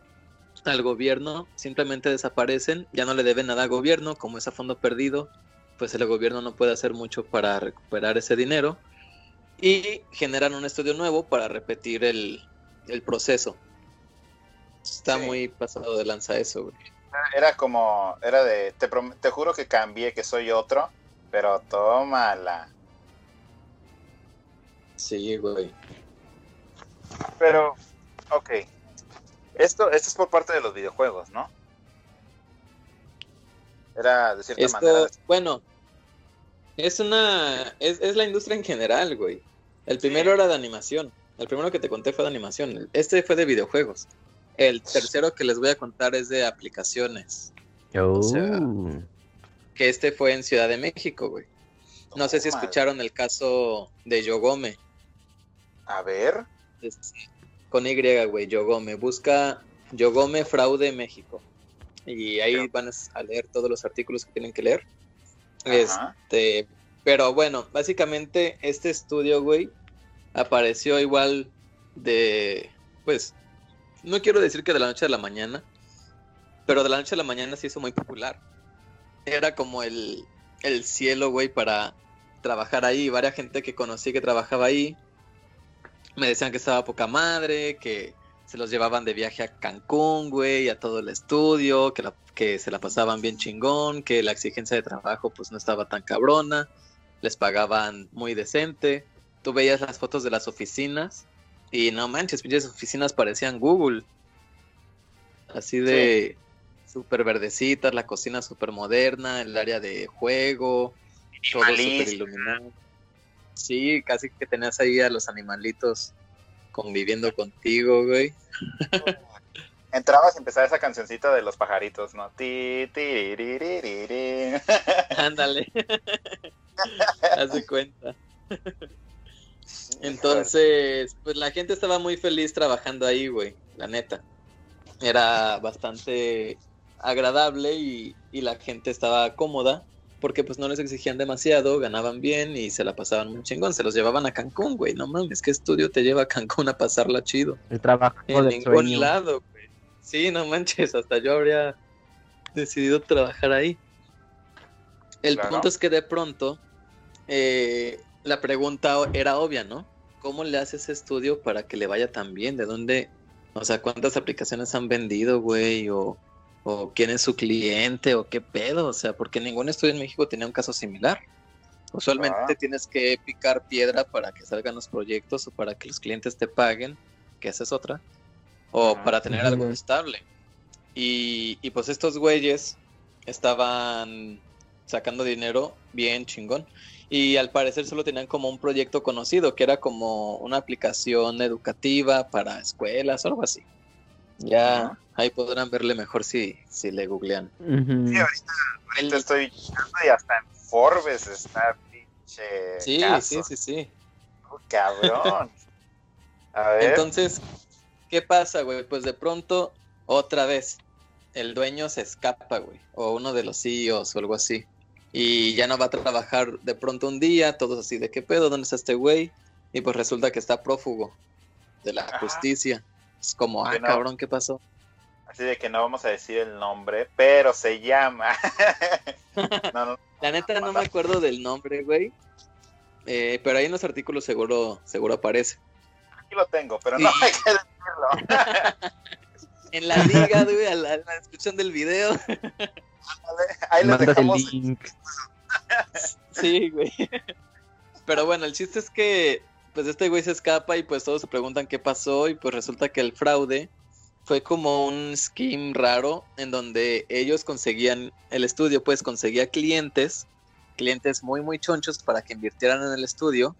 al gobierno, simplemente desaparecen, ya no le deben nada al gobierno, como es a fondo perdido, pues el gobierno no puede hacer mucho para recuperar ese dinero y generan un estudio nuevo para repetir el, el proceso. Está Sí. muy pasado de lanza eso, güey. Era como, era de, te, te juro que cambié, que soy otro, pero tómala. Sí, güey. Pero, ok. Esto, esto es por parte de los videojuegos, ¿no? Era de cierta Esto, manera. bueno, es una, es, es la industria en general, güey. El primero era de animación. El primero que te conté fue de animación. Este fue de videojuegos. El tercero que les voy a contar es de aplicaciones. Oh. sea, Que este fue en Ciudad de México, güey. No sé si escucharon el caso de Yogome. A ver. Es- con Y, güey, Yogome. Busca Yogome Fraude México. Y ahí van a leer todos los artículos que tienen que leer. Ajá. Este, pero bueno, básicamente este estudio, güey, apareció igual de, pues, no quiero decir que de la noche a la mañana, pero de la noche a la mañana se hizo muy popular. Era como el, el cielo, güey, para trabajar ahí. Varias gente que conocí que trabajaba ahí me decían que estaba poca madre, que se los llevaban de viaje a Cancún, güey, a todo el estudio, que, la- que se la pasaban bien chingón, que la exigencia de trabajo pues no estaba tan cabrona, les pagaban muy decente. Tú veías las fotos de las oficinas y no manches, pinches oficinas parecían Google. Así de súper verdecitas, la cocina súper moderna, el área de juego, todo súper iluminado. Sí, casi que tenías ahí a los animalitos conviviendo contigo, güey. Entrabas y empezaba esa cancioncita de los pajaritos, ¿no? Ti, ti, ri, ri, ri. Ándale. Haz de cuenta. Entonces, pues la gente estaba muy feliz trabajando ahí, güey, la neta. Era bastante agradable y, y la gente estaba cómoda porque pues no les exigían demasiado, ganaban bien y se la pasaban muy chingón. Se los llevaban a Cancún, güey, no mames, ¿qué estudio te lleva a Cancún a pasarla chido? El trabajo En del ningún sueño. lado, güey. Sí, no manches, hasta yo habría decidido trabajar ahí. El Claro. punto es que de pronto eh, la pregunta era obvia, ¿no? ¿Cómo le hace ese estudio para que le vaya tan bien? ¿De dónde? O sea, ¿cuántas aplicaciones han vendido, güey? O, o quién es su cliente, o qué pedo. O sea, porque ningún estudio en México tenía un caso similar. Usualmente Ah. tienes que picar piedra para que salgan los proyectos o para que los clientes te paguen, que esa es otra, o para tener algo estable. Y, y pues estos güeyes estaban sacando dinero bien chingón. Y al parecer solo tenían como un proyecto conocido, que era como una aplicación educativa para escuelas o algo así. Ya ahí podrán verle mejor si, si le googlean. Sí, ahorita, ahorita El- estoy y hasta en Forbes está pinche Sí, caso. sí, sí, sí. Oh, Cabrón. A ver. Entonces, ¿qué pasa, güey? Pues de pronto, otra vez, el dueño se escapa, güey, o uno de los CEOs o algo así. Y ya no va a trabajar de pronto un día, todos así de qué pedo, ¿dónde está este güey? Y pues resulta que está prófugo de la Ajá. justicia. Es como, ah, no. cabrón, ¿qué pasó? Así de que no vamos a decir el nombre, pero se llama. no, no, La neta no me acuerdo del nombre, güey. Eh, pero ahí en los artículos seguro, seguro aparece. aquí lo tengo, pero no Sí. hay que decirlo. En la liga, güey, a la, a la descripción del video. Ahí les Mandas el dejamos. link. Sí, güey. Pero bueno, el chiste es que pues este güey se escapa y pues todos se preguntan qué pasó y pues resulta que el fraude fue como un scheme raro en donde ellos conseguían, el estudio pues conseguía clientes, clientes muy muy chonchos para que invirtieran en el estudio,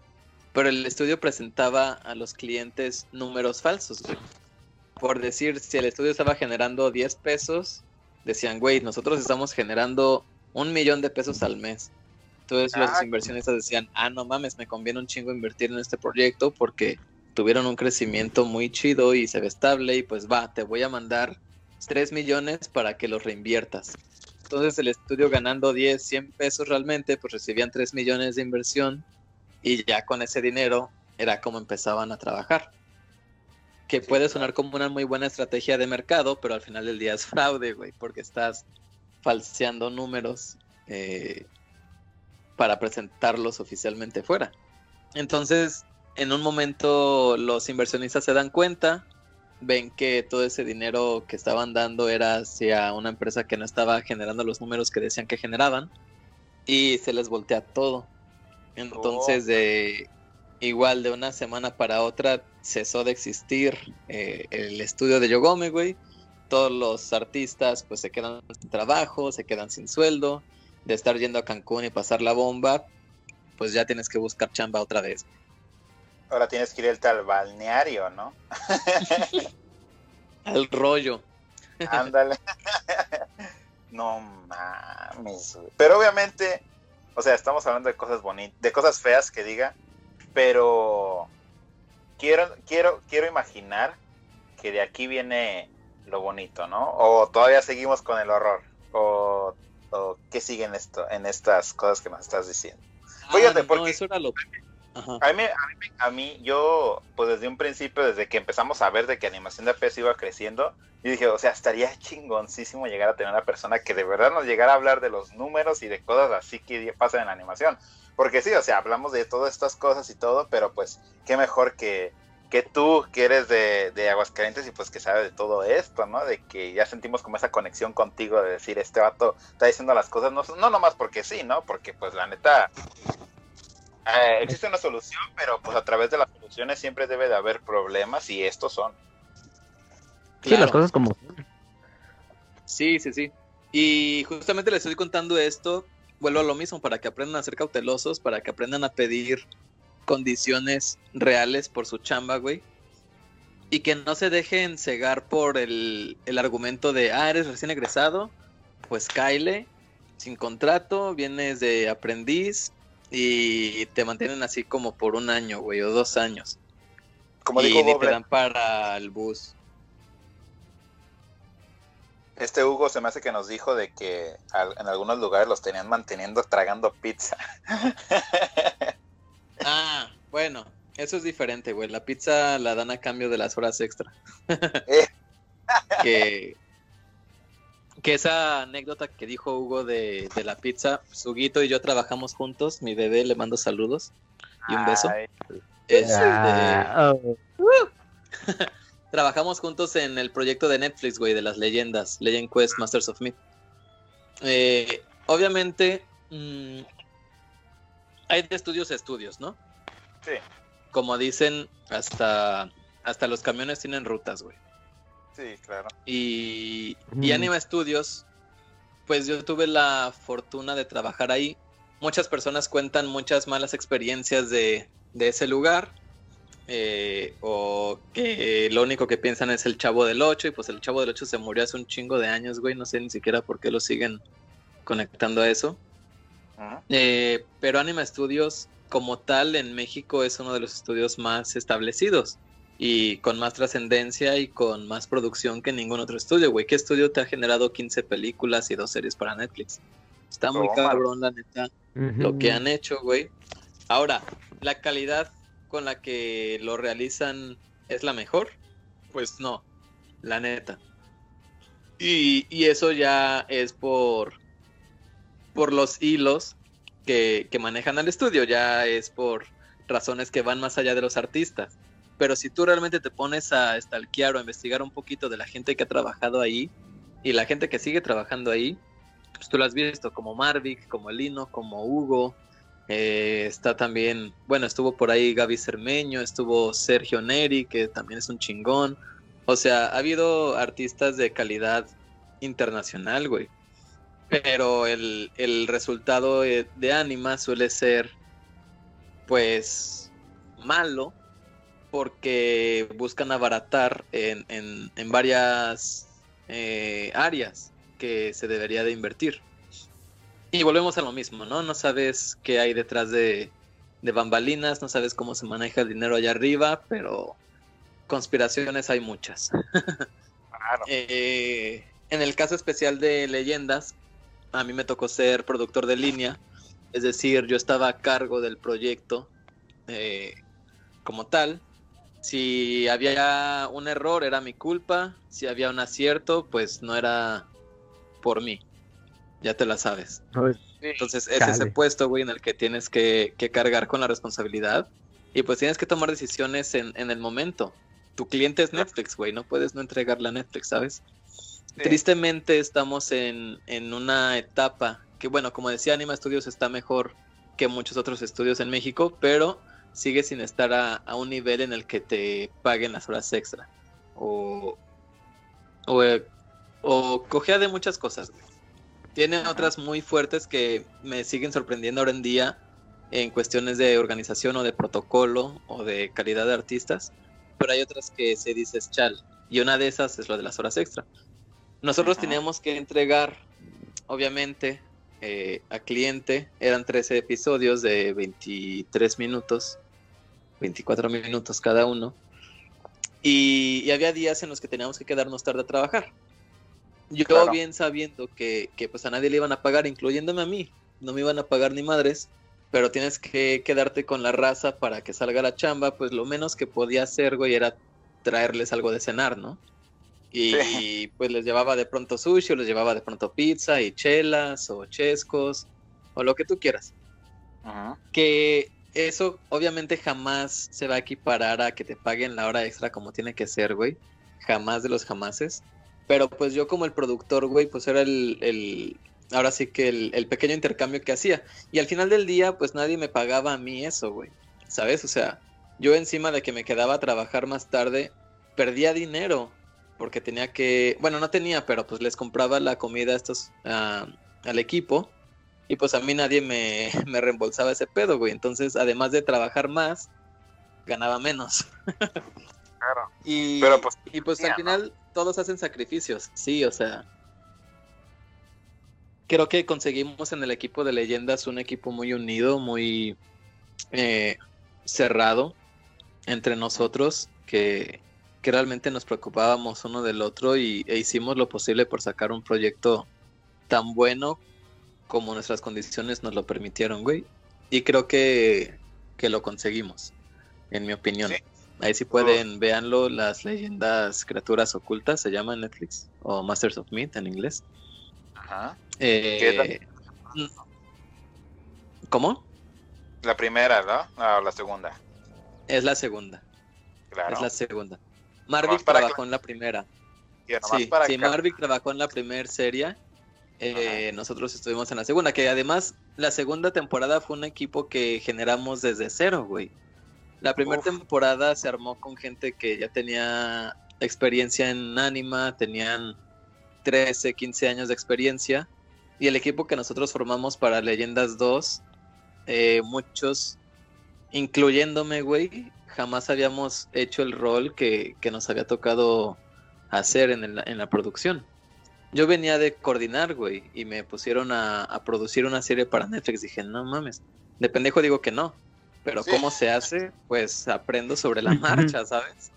pero el estudio presentaba a los clientes números falsos. Por decir, si el estudio estaba generando 10 pesos, decían, güey, nosotros estamos generando un millón de pesos al mes. Entonces los Ah. inversionistas decían, ah, no mames, me conviene un chingo invertir en este proyecto porque tuvieron un crecimiento muy chido y se ve estable y pues va, te voy a mandar 3 millones para que los reinviertas. Entonces el estudio ganando 10, 100 pesos realmente, pues recibían 3 millones de inversión y ya con ese dinero era como empezaban a trabajar. Que puede sonar como una muy buena estrategia de mercado, pero al final del día es fraude, güey, porque estás falseando números eh, para presentarlos oficialmente fuera. Entonces, en un momento los inversionistas se dan cuenta, ven que todo ese dinero que estaban dando era hacia una empresa que no estaba generando los números que decían que generaban y se les voltea todo. Entonces, de igual de una semana para otra cesó de existir eh, el estudio de Yogome, güey. Todos los artistas pues se quedan sin trabajo, se quedan sin sueldo, de estar yendo a Cancún y pasar la bomba, pues ya tienes que buscar chamba otra vez. Ahora tienes que irte al balneario, ¿no? Al rollo. Ándale. no mames. Pero obviamente, o sea, estamos hablando de cosas bonitas, de cosas feas que diga, pero quiero, quiero, quiero imaginar que de aquí viene lo bonito, ¿no? O todavía seguimos con el horror, o, o qué sigue en esto, en estas cosas que nos estás diciendo. Fíjate, Ah, no, porque- eso era lo... Ajá. A mí, a, mí, a mí, yo, pues desde un principio, desde que empezamos a ver de que animación de peso iba creciendo, yo dije, o sea, estaría chingoncísimo llegar a tener una persona que de verdad nos llegara a hablar de los números y de cosas así que pasan en la animación. Porque sí, o sea, hablamos de todas estas cosas y todo, pero pues, qué mejor que, que tú, que eres de, de Aguascalientes y pues que sabes de todo esto, ¿no? De que ya sentimos como esa conexión contigo de decir, este vato está diciendo las cosas, no, no nomás porque sí, ¿no? Porque pues la neta, eh, existe una solución, pero pues a través de las soluciones siempre debe de haber problemas y estos son. Sí, las cosas como son. Sí, sí, sí. Y justamente les estoy contando esto, vuelvo a lo mismo, para que aprendan a ser cautelosos, para que aprendan a pedir condiciones reales por su chamba, güey. Y que no se dejen cegar por el, el argumento de, ah, eres recién egresado, pues Kyle, sin contrato, vienes de aprendiz y te mantienen así como por un año, güey, o dos años. Como y ni Hugo, te dan para el bus. Este Hugo se me hace que nos dijo de que al- en algunos lugares los tenían manteniendo tragando pizza. Ah, bueno, eso es diferente, güey. La pizza la dan a cambio de las horas extra. Eh. que, que esa anécdota que dijo Hugo de, de la pizza, pues, Huguito y yo trabajamos juntos. Mi bebé le mando saludos y un beso. Ay, Es de- Ah, oh. Trabajamos juntos en el proyecto de Netflix, güey, de las leyendas, Legend Quest Masters of Myth. Eh, obviamente, mm, hay de estudios a estudios, ¿no? Sí. Como dicen, hasta, hasta los camiones tienen rutas, güey. Sí, claro. Y, y Mm. Anima Studios, pues yo tuve la fortuna de trabajar ahí. Muchas personas cuentan muchas malas experiencias de, de ese lugar. Eh, o que lo único que piensan es el Chavo del 8 y pues el Chavo del 8 se murió hace un chingo de años, güey. No sé ni siquiera por qué lo siguen conectando a eso. Eh, pero Anima Studios, como tal, en México es uno de los estudios más establecidos y con más trascendencia y con más producción que ningún otro estudio, güey. ¿Qué estudio te ha generado 15 películas y dos series para Netflix? Está muy cabrón, la neta, lo que han hecho, güey. Ahora, ¿la calidad con la que lo realizan es la mejor? Pues no, la neta. Y, y eso ya es por, por los hilos que, que manejan al estudio, ya es por razones que van más allá de los artistas. Pero si tú realmente te pones a stalkear o a investigar un poquito de la gente que ha trabajado ahí y la gente que sigue trabajando ahí, pues tú lo has visto como Marvick, como Lino, como Hugo. Eh, está también, bueno, estuvo por ahí Gaby Cermeño, estuvo Sergio Neri, que también es un chingón. O sea, ha habido artistas de calidad internacional, güey. Pero el, el resultado eh, de Anima suele ser, pues, malo, porque buscan abaratar en, en- en varias eh, áreas que se debería de invertir. Y volvemos a lo mismo, ¿no? No sabes qué hay detrás de, de bambalinas, no sabes cómo se maneja el dinero allá arriba, pero conspiraciones hay muchas. Claro. Eh, en el caso especial de leyendas, a mí me tocó ser productor de línea, es decir, yo estaba a cargo del proyecto eh, como tal. Si había un error era mi culpa, si había un acierto, pues no era por mí. Ya te la sabes. Entonces es Chale. ese puesto, güey, en el que tienes que, que cargar con la responsabilidad y pues tienes que tomar decisiones en, en el momento. Tu cliente es Netflix, güey, no puedes no entregarle a Netflix, ¿sabes? Sí. Tristemente estamos en, en una etapa que, bueno, como decía, Anima Studios está mejor que muchos otros estudios en México, pero sigue sin estar a, a un nivel en el que te paguen las horas extra. O, o, eh, o cojea de muchas cosas, güey. Tiene otras muy fuertes que me siguen sorprendiendo ahora en día en cuestiones de organización o de protocolo o de calidad de artistas, pero hay otras que se dices chal. Y una de esas es lo de las horas extra. Nosotros Ajá. teníamos que entregar, obviamente, eh, a cliente, eran 13 episodios de 23 minutos, 24 minutos cada uno, y, y había días en los que teníamos que quedarnos tarde a trabajar. Yo Claro. bien sabiendo que, que pues a nadie le iban a pagar, incluyéndome a mí, no me iban a pagar ni madres, pero tienes que quedarte con la raza para que salga la chamba, pues lo menos que podía hacer, güey, era traerles algo de cenar, ¿no? Y, Sí. pues les llevaba de pronto sushi, o les llevaba de pronto pizza y chelas o chescos o lo que tú quieras. Ujú. Que eso obviamente jamás se va a equiparar a que te paguen la hora extra como tiene que ser, güey. Jamás de los jamases. Pero pues yo como el productor, güey, pues era el, el- ahora sí que el, el pequeño intercambio que hacía. Y al final del día, pues nadie me pagaba a mí eso, güey. ¿Sabes? O sea, yo encima de que me quedaba a trabajar más tarde, perdía dinero. Porque tenía que, bueno, no tenía, pero pues les compraba la comida a estos, al equipo. Y pues a mí nadie me, me reembolsaba ese pedo, güey. Entonces, además de trabajar más, ganaba menos. Claro. Y, Pero, pues, y pues al final todos hacen sacrificios, sí, o sea. Creo que conseguimos en el equipo de leyendas un equipo muy unido, muy eh, cerrado entre nosotros, que, que realmente nos preocupábamos uno del otro y, e hicimos lo posible por sacar un proyecto tan bueno como nuestras condiciones nos lo permitieron, güey. Y creo que, que lo conseguimos, en mi opinión. Sí. Ahí sí pueden, véanlo, las leyendas criaturas ocultas, se llama en Netflix, o Masters of Meat en inglés. Ajá. Eh, mm, ¿Cómo? La primera, ¿no? Ah, la segunda. Es la segunda, Claro. es la segunda. Marvick trabajó en la primera. Sí, para sí, acá- Marvick trabajó en la primera serie eh, nosotros estuvimos en la segunda, que además la segunda temporada fue un equipo que generamos desde cero, güey. La primera temporada se armó con gente que ya tenía experiencia en Anima, tenían 13, 15 años de experiencia. Y el equipo que nosotros formamos para Leyendas 2, eh, muchos, incluyéndome, güey, jamás habíamos hecho el rol que, que nos había tocado hacer en, el- en la producción. Yo venía de coordinar, güey, y me pusieron a, a producir una serie para Netflix. Dije, no mames, de pendejo digo que no. Pero Sí. cómo se hace, pues aprendo sobre la marcha, ¿sabes?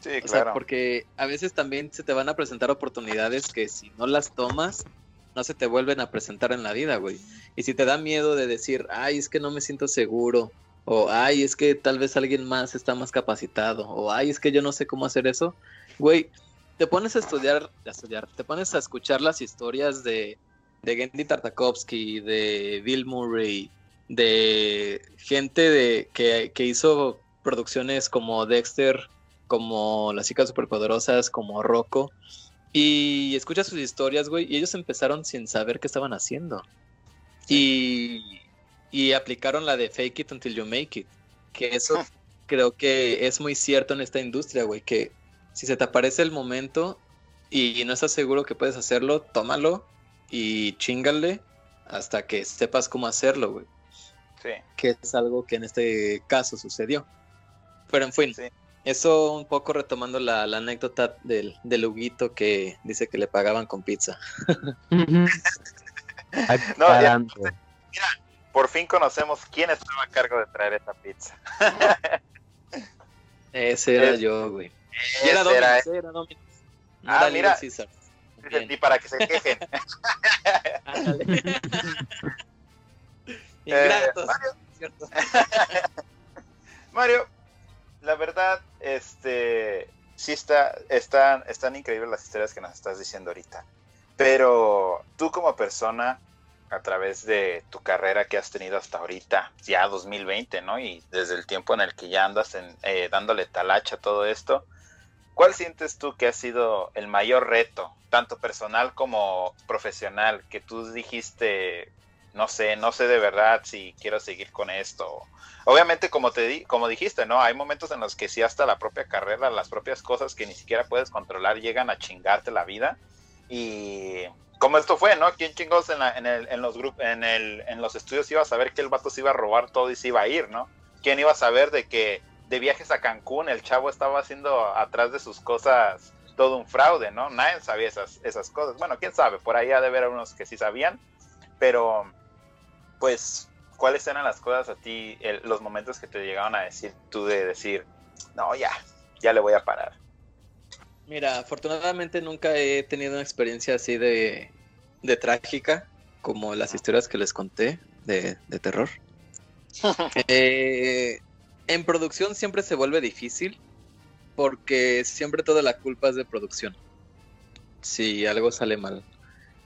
Sí, O sea, claro. porque a veces también se te van a presentar oportunidades que si no las tomas, no se te vuelven a presentar en la vida, güey. Y si te da miedo de decir, ay, es que no me siento seguro, o ay, es que tal vez alguien más está más capacitado, o ay, es que yo no sé cómo hacer eso, güey, te pones a estudiar, a estudiar, te pones a escuchar las historias de, de Gendy Tartakovsky, de Bill Murray, de gente de, que, que hizo producciones como Dexter, como Las chicas superpoderosas, como Rocco. Y escuchas sus historias, güey, y ellos empezaron sin saber qué estaban haciendo. Y, y aplicaron la de fake it until you make it. Que eso creo que es muy cierto en esta industria, güey, que si se te aparece el momento y no estás seguro que puedes hacerlo, tómalo y chingale hasta que sepas cómo hacerlo, güey Sí, que es algo que en este caso sucedió. Pero en fin, sí. eso un poco retomando la, la anécdota del, del Huguito que dice que le pagaban con pizza. Aclarando. Por fin conocemos quién estaba a cargo de traer esa pizza. Ese era Es- yo, güey. Y era Ese era-. No Ah, era mira. Para que se quejen. Ándale. Eh, Ingratos, Mario, ¿cierto? Mario, la verdad, este, sí está, están, están increíbles las historias que nos estás diciendo ahorita. Pero tú como persona, a través de tu carrera que has tenido hasta ahorita, ya 2020, ¿no? Y desde el tiempo en el que ya andas en, eh, dándole talacha a todo esto, ¿cuál sientes tú que ha sido el mayor reto, tanto personal como profesional, que tú dijiste, no sé, no sé de verdad si quiero seguir con esto? Obviamente, como te como dijiste, ¿no? Hay momentos en los que sí hasta la propia carrera, las propias cosas que ni siquiera puedes controlar llegan a chingarte la vida. Y como esto fue, ¿no? ¿Quién chingos en, la- en, en los grupos, en, en los estudios iba a saber que el vato se iba a robar todo y se iba a ir, ¿no? ¿Quién iba a saber de que de viajes a Cancún el chavo estaba haciendo atrás de sus cosas todo un fraude, ¿no? Nadie sabía esas, esas cosas. Bueno, quién sabe, por ahí ha de haber unos que sí sabían, pero pues, ¿cuáles eran las cosas a ti, el- los momentos que te llegaban a decir tú de decir, no, ya, ya le voy a parar? Mira, afortunadamente nunca he tenido una experiencia así de, de trágica como las historias que les conté de, de terror. Eh, en producción siempre se vuelve difícil porque siempre toda la culpa es de producción. Si algo sale mal.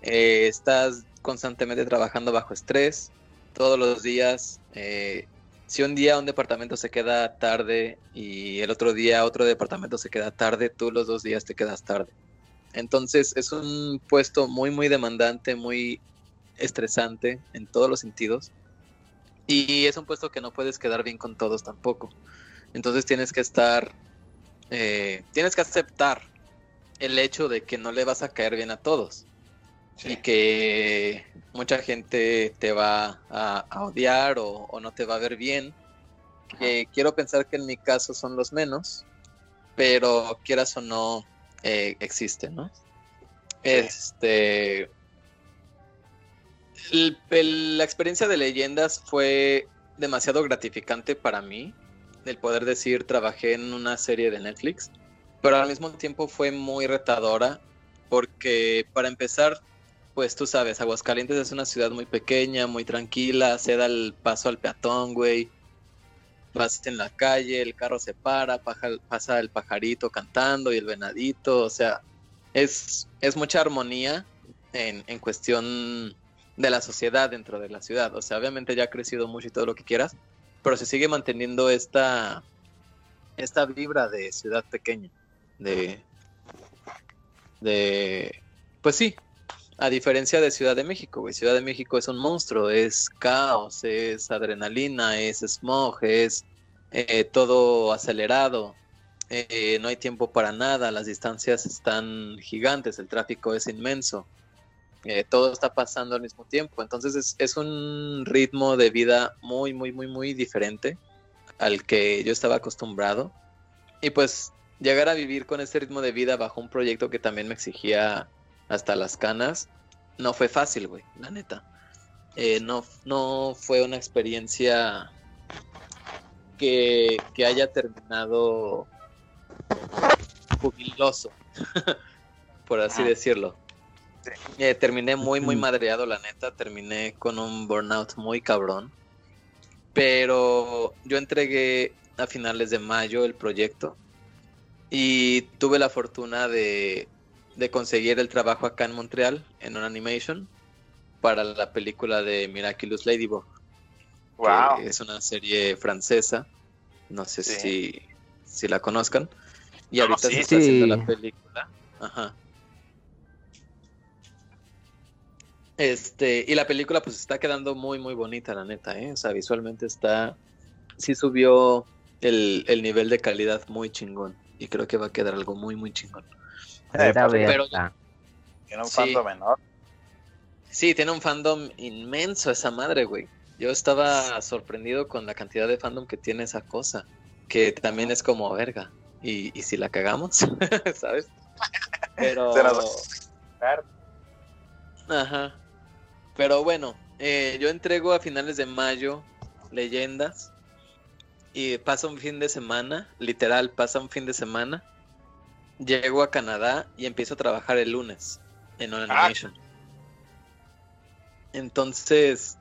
Eh, estás constantemente trabajando bajo estrés todos los días. eh, si un día un departamento se queda tarde y el otro día otro departamento se queda tarde, tú los dos días te quedas tarde. Entonces es un puesto muy, muy demandante, muy estresante en todos los sentidos. Y es un puesto que no puedes quedar bien con todos tampoco. Entonces tienes que estar, eh, tienes que aceptar el hecho de que no le vas a caer bien a todos y que mucha gente te va a, a odiar o, o no te va a ver bien. Que quiero pensar que en mi caso son los menos, pero quieras o no, eh, existen, ¿no? Este. el- el- la experiencia de leyendas fue demasiado gratificante para mí. El poder decir, trabajé en una serie de Netflix, pero al mismo tiempo fue muy retadora, porque para empezar, pues tú sabes, Aguascalientes es una ciudad muy pequeña, muy tranquila, se da el paso al peatón, güey. Vas en la calle, el carro se para, pasa el pajarito cantando y el venadito, o sea, es, es mucha armonía en, en cuestión de la sociedad dentro de la ciudad. O sea, obviamente ya ha crecido mucho y todo lo que quieras, pero se sigue manteniendo esta, esta vibra de ciudad pequeña, de, de, pues sí, A diferencia de Ciudad de México. Ciudad de México es un monstruo, es caos, es adrenalina, es smog, es eh, todo acelerado. eh, no hay tiempo para nada, las distancias están gigantes, el tráfico es inmenso. eh, todo está pasando al mismo tiempo. Entonces es, es un ritmo de vida muy, muy, muy, muy diferente al que yo estaba acostumbrado. Y pues llegar a vivir con ese ritmo de vida bajo un proyecto que también me exigía hasta las canas, no fue fácil, güey, la neta. Eh, no, no fue una experiencia que, que haya terminado jubiloso, por así decirlo. Eh, terminé muy, muy madreado, la neta. Terminé con un burnout muy cabrón. Pero yo entregué a finales de mayo el proyecto y tuve la fortuna de, de conseguir el trabajo acá en Montreal en un animation para la película de Miraculous Ladybug, que Wow. es una serie francesa. No sé Sí. si, si la conozcan. Y No, ahorita sí. se está haciendo la película. Ajá. Este, y la película pues está quedando muy muy bonita, la neta, ¿eh? O sea, visualmente está, sí subió el, el nivel de calidad muy chingón. Y creo que va a quedar algo muy muy chingón. Pero- Tiene un Sí. fandom menor. Sí, tiene un fandom inmenso esa madre, güey. Yo estaba sorprendido con la cantidad de fandom que tiene esa cosa. Que también es como verga. ¿Y, y si la cagamos? ¿Sabes? Pero. Se nos Claro. Ajá. Pero bueno, eh, yo entrego a finales de mayo leyendas. Y pasa un fin de semana, literal, pasa un fin de semana. Llego a Canadá y empiezo a trabajar el lunes en Ah. animation. Entonces,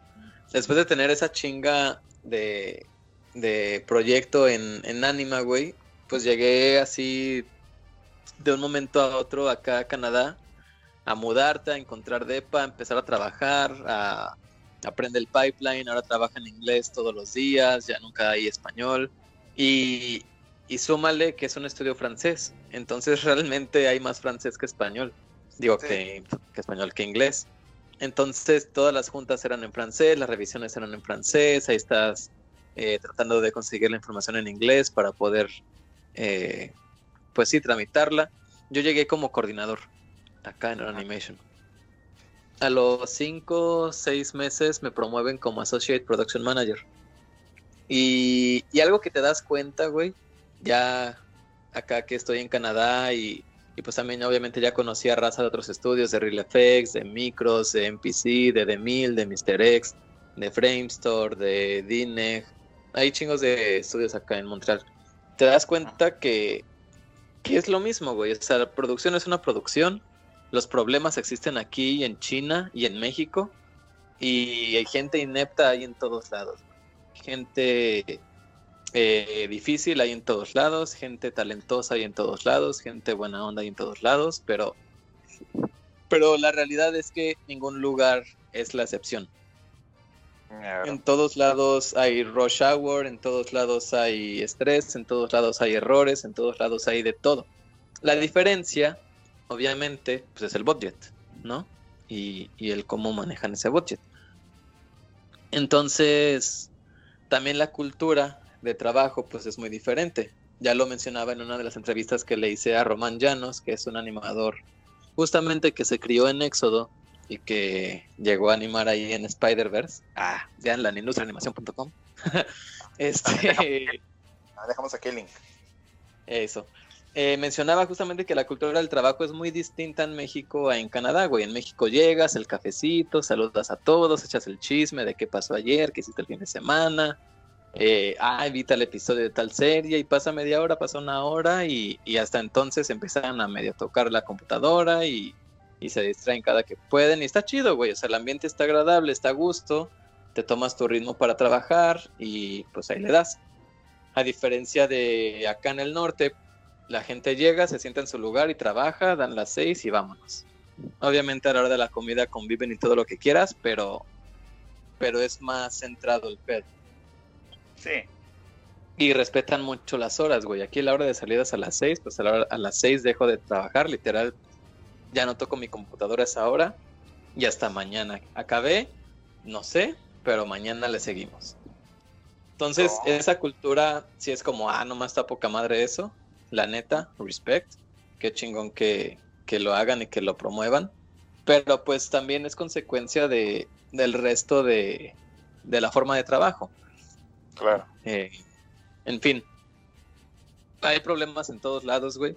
después de tener esa chinga de, de proyecto en, en Anima, güey, pues llegué así de un momento a otro acá a Canadá a mudarte, a encontrar depa, a empezar a trabajar, a aprender el pipeline, ahora trabaja en inglés todos los días, ya nunca hay español. Y, y súmale que es un estudio francés, entonces realmente hay más francés que español. Digo Sí. que, que español que inglés. Entonces todas las juntas eran en francés, las revisiones eran en francés, ahí estás eh, tratando de conseguir la información en inglés para poder, eh, pues sí, tramitarla. Yo llegué como coordinador acá en Animation. A los 5 6 meses me promueven como Associate Production Manager. Y, y algo que te das cuenta, güey, ya acá que estoy en Canadá y, y pues también obviamente ya conocí a raza de otros estudios, de Real Effects, de Micros, de MPC, de The de Mr. X, de Framestore, de Dineg. Hay chingos de estudios acá en Montreal. Te das cuenta que, que es lo mismo, güey. O sea, la producción es una producción. Los problemas existen aquí en China y en México. Y hay gente inepta ahí en todos lados. Gente eh, difícil hay en todos lados. Gente talentosa hay en todos lados. Gente buena onda hay en todos lados. Pero, pero la realidad es que ningún lugar es la excepción. En todos lados hay rush hour, en todos lados hay estrés, en todos lados hay errores, en todos lados hay de todo. La diferencia, obviamente, pues es el budget, ¿no? Y, y el cómo manejan ese budget. Entonces, también la cultura de trabajo, pues es muy diferente. Ya lo mencionaba en una de las entrevistas que le hice a Román Llanos, que es un animador justamente que se crió en Éxodo y que llegó a animar ahí en Spider-Verse. Ah, vean la en industriaanimación.com. este, Ah, Dejamos aquí el link. eso. Eh, mencionaba justamente que la cultura del trabajo es muy distinta en México a en Canadá, güey. En México llegas, el cafecito, saludas a todos, echas el chisme de qué pasó ayer, qué hiciste el fin de semana. Eh, ah, evita el episodio de tal serie y pasa media hora, pasa una hora y, hasta entonces empiezan a medio tocar la computadora y, y se distraen cada que pueden y está chido, güey. O sea, el ambiente está agradable, está a gusto, te tomas tu ritmo para trabajar y pues ahí le das. A diferencia de acá en el norte, la gente llega, se sienta en su lugar y trabaja, dan las seis y vámonos. Obviamente a la hora de la comida conviven y todo lo que quieras, pero, pero es más centrado el pedo. Sí. Y respetan mucho las horas, güey. Aquí la hora de salida es a las 6, pues a, la hora- a las 6 dejo de trabajar, literal. Ya no toco mi computadora a esa hora. y hasta mañana. Acabé, no sé, pero mañana le seguimos. Entonces, No. esa cultura sí es como, ah, nomás está poca madre eso. La neta, respect. Qué chingón que, que lo hagan y que lo promuevan. Pero pues también es consecuencia de, del resto de, de la forma de trabajo. Claro. Eh, en fin, hay problemas en todos lados, güey.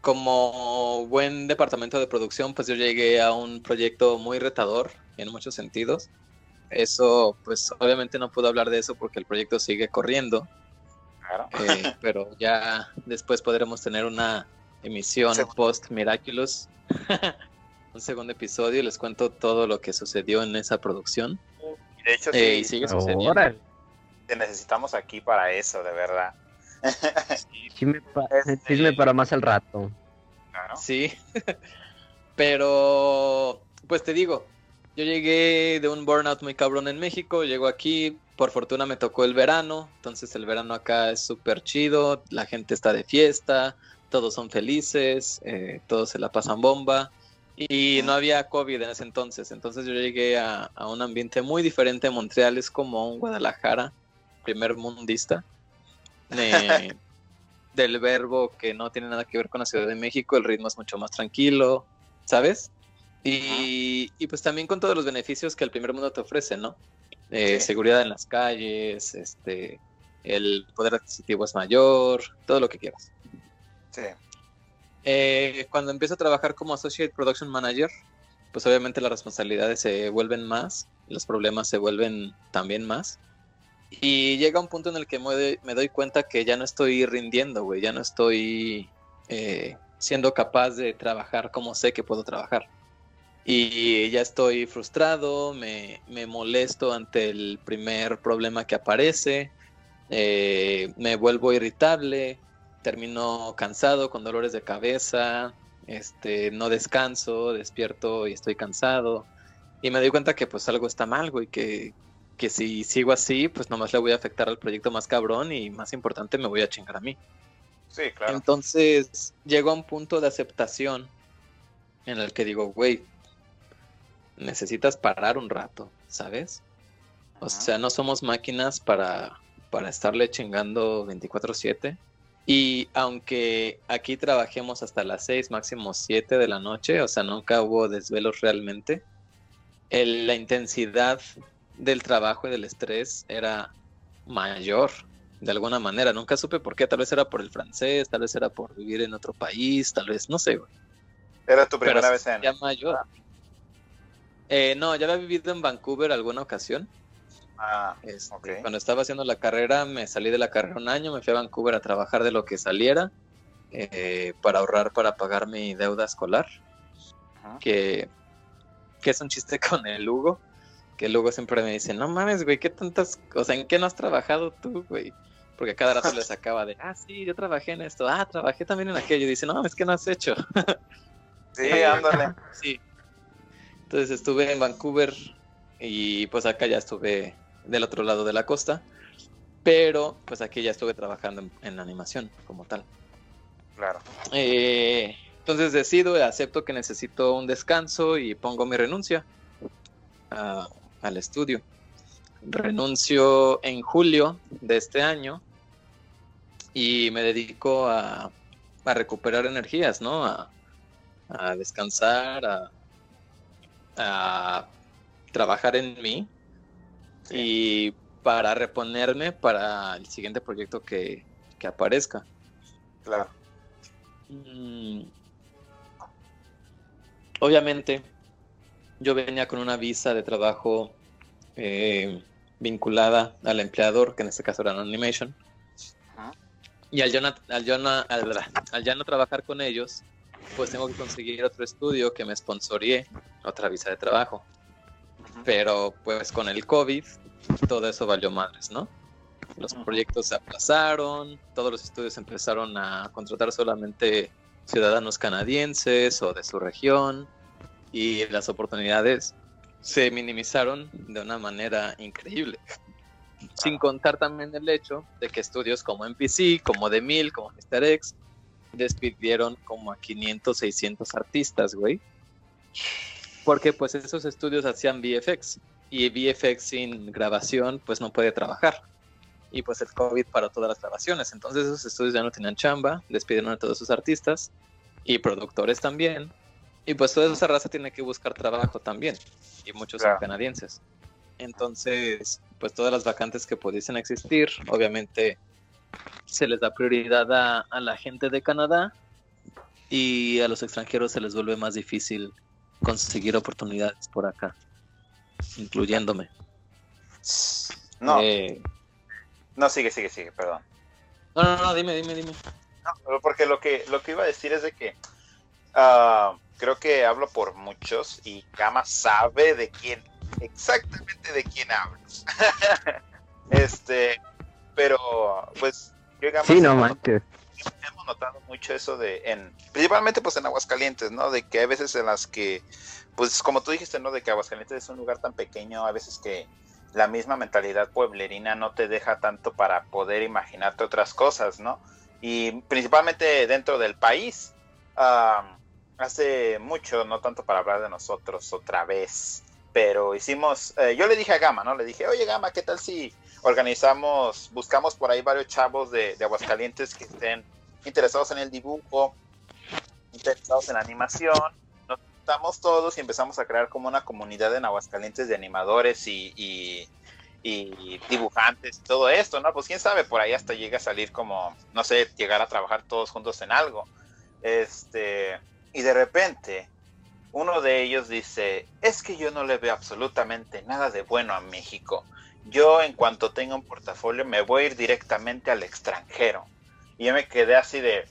Como buen departamento de producción, pues yo llegué a un proyecto muy retador en muchos sentidos. Eso, pues obviamente no puedo hablar de eso porque el proyecto sigue corriendo, Claro. eh, pero ya después podremos tener una emisión post Miraculous, un segundo episodio y les cuento todo lo que sucedió en esa producción. Y de hecho, sí, Eh, y sigue sucediendo. Órale. Te necesitamos aquí para eso, de verdad. Chisme, pa- Este- para más al rato. Claro. Sí, pero pues te digo, yo llegué de un burnout muy cabrón en México, llego aquí, por fortuna me tocó el verano, entonces el verano acá es súper chido, la gente está de fiesta, todos son felices, eh, todos se la pasan bomba y no había COVID en ese entonces, entonces yo llegué a, a un ambiente muy diferente, Montreal es como un Guadalajara, primer mundista. eh, del verbo que no tiene nada que ver con la Ciudad de México, el ritmo es mucho más tranquilo, ¿sabes? Y, y pues también con todos los beneficios que el primer mundo te ofrece, ¿no? Eh, Sí. Seguridad en las calles, este, el poder adquisitivo es mayor, todo lo que quieras. Sí. Eh, cuando empiezo a trabajar como Associate Production Manager, pues obviamente las responsabilidades se vuelven más, los problemas se vuelven también más. Y llega un punto en el que me doy, me doy cuenta que ya no estoy rindiendo, güey, ya no estoy eh, siendo capaz de trabajar como sé que puedo trabajar. Y ya estoy frustrado, me, me molesto ante el primer problema que aparece, eh, me vuelvo irritable, termino cansado, con dolores de cabeza, este, no descanso, despierto y estoy cansado. Y me doy cuenta que pues algo está mal, güey, que, que si sigo así, pues nomás le voy a afectar al proyecto más cabrón y más importante, me voy a chingar a mí. Sí, claro. Entonces llego a un punto de aceptación en el que digo, güey, necesitas parar un rato, ¿sabes? O sea, no somos máquinas para, para estarle chingando 24/7. Y aunque aquí trabajemos hasta las 6, máximo 7 de la noche, o sea, nunca hubo desvelos realmente, el- la intensidad del trabajo y del estrés era mayor, de alguna manera. Nunca supe por qué, tal vez era por el francés, tal vez era por vivir en otro país, tal vez, no sé, güey. Era tu primera Pero vez en. ya mayor. Eh, no, ya había vivido en Vancouver alguna ocasión. Ah, Este. Cuando estaba haciendo la carrera, me salí de la carrera un año, me fui a Vancouver a trabajar de lo que saliera eh, para ahorrar para pagar mi deuda escolar, que, que es un chiste con el Hugo, que el Hugo siempre me dice, no mames, güey, ¿qué tantas, o sea, ¿en qué no has trabajado tú, güey? Porque cada rato le sacaba de, ah, sí, yo trabajé en esto, ah, trabajé también en aquello, y dice, no, es que no has hecho. Sí, ándale. Sí. Entonces estuve en Vancouver y pues acá ya estuve del otro lado de la costa, pero pues aquí ya estuve trabajando en, en animación como tal. Claro. Eh, entonces decido, acepto que necesito un descanso y pongo mi renuncia a- al estudio. Renuncio en julio de este año y me dedico a, a recuperar energías, ¿no? A, a descansar, a, a trabajar en mí y para reponerme para el siguiente proyecto que, que aparezca. Claro. Mm. Obviamente, yo venía con una visa de trabajo eh, vinculada al empleador, que en este caso era Animation. Ajá. Y al yo, na- al, yo na- al, al ya no trabajar con ellos, pues tengo que conseguir otro estudio que me sponsoríe otra visa de trabajo. Pero pues con el COVID, todo eso valió madres, ¿no? Los proyectos se aplazaron, todos los estudios empezaron a contratar solamente ciudadanos canadienses o de su región y las oportunidades se minimizaron de una manera increíble. Sin contar también el hecho de que estudios como NPC, como The Mill, como Mr. X, despidieron como a 500, 600 artistas, güey. Porque pues esos estudios hacían VFX y VFX sin grabación pues no puede trabajar. Y pues el COVID para todas las grabaciones. Entonces esos estudios ya no tenían chamba, despidieron a todos sus artistas y productores también. Y pues toda esa raza tiene que buscar trabajo también. Y muchos son canadienses. Entonces, pues todas las vacantes que pudiesen existir, obviamente se les da prioridad a, a la gente de Canadá y a los extranjeros se les vuelve más difícil conseguir oportunidades por acá, incluyéndome. No, Eh, no, sigue, sigue, sigue, perdón. no, no, no, dime, dime, dime. No, porque lo que, lo que iba a decir es de que ah, creo que hablo por muchos y Gama sabe de quién, exactamente de quién hablo. este, pero pues yo Gama Sí, no manches. hemos notado mucho eso de en principalmente pues en Aguascalientes, ¿no? De que hay veces en las que pues como tú dijiste, ¿no? De que Aguascalientes es un lugar tan pequeño, a veces que la misma mentalidad pueblerina no te deja tanto para poder imaginarte otras cosas, ¿no? Y principalmente dentro del país. ah, hace mucho, no tanto para hablar de nosotros otra vez, pero hicimos, eh, yo le dije a Gama, ¿no? Le dije, oye Gama, ¿qué tal si organizamos, buscamos por ahí varios chavos de, Aguascalientes que estén interesados en el dibujo, interesados en animación? Nos juntamos todos y empezamos a crear como una comunidad en Aguascalientes de animadores y, y, y dibujantes todo esto, ¿no? Pues quién sabe, por ahí hasta llega a salir como, no sé, llegar a trabajar todos juntos en algo. Este, y de repente, uno de ellos dice, es que yo no le veo absolutamente nada de bueno a México. Yo en cuanto tenga un portafolio me voy a ir directamente al extranjero. Y yo me quedé así de...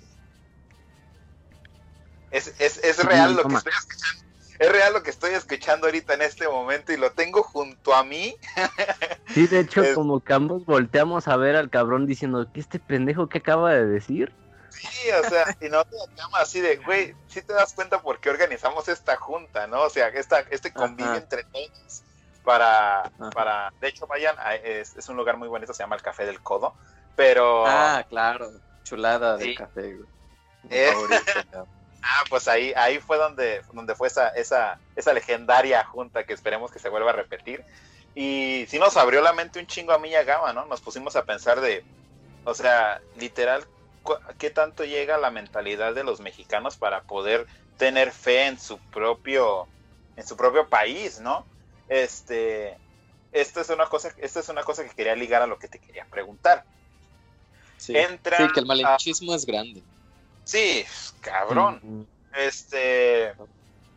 Es, es, es real lo que estoy escuchando. Es real lo que estoy escuchando ahorita en este momento y lo tengo junto a mí. Sí, de hecho, Es- como que ambos volteamos a ver al cabrón diciendo, ¿qué este pendejo que acaba de decir? Sí, o sea, y no te llama así de, güey, sí te das cuenta por qué organizamos esta junta, ¿no? O sea, esta, este convivio Ajá. entre todos para, para, de hecho, vayan, a- es, es un lugar muy bonito, se llama el Café del Codo, pero, ah, Ah, claro, chulada de café, güey. Eh. favorito, pues ahí, ahí fue donde, donde fue esa, esa, esa legendaria junta que esperemos que se vuelva a repetir. Y sí nos abrió la mente un chingo a mí y a Gama, ¿no? Nos pusimos a pensar de, o sea, literal, ¿qué tanto llega la mentalidad de los mexicanos para poder tener fe en su propio, en su propio país, ¿no? Este, esta es una cosa, esta es una cosa que quería ligar a lo que te quería preguntar. Sí. Entra Sí, que el malinchismo es grande. Sí, cabrón. Mm, Este,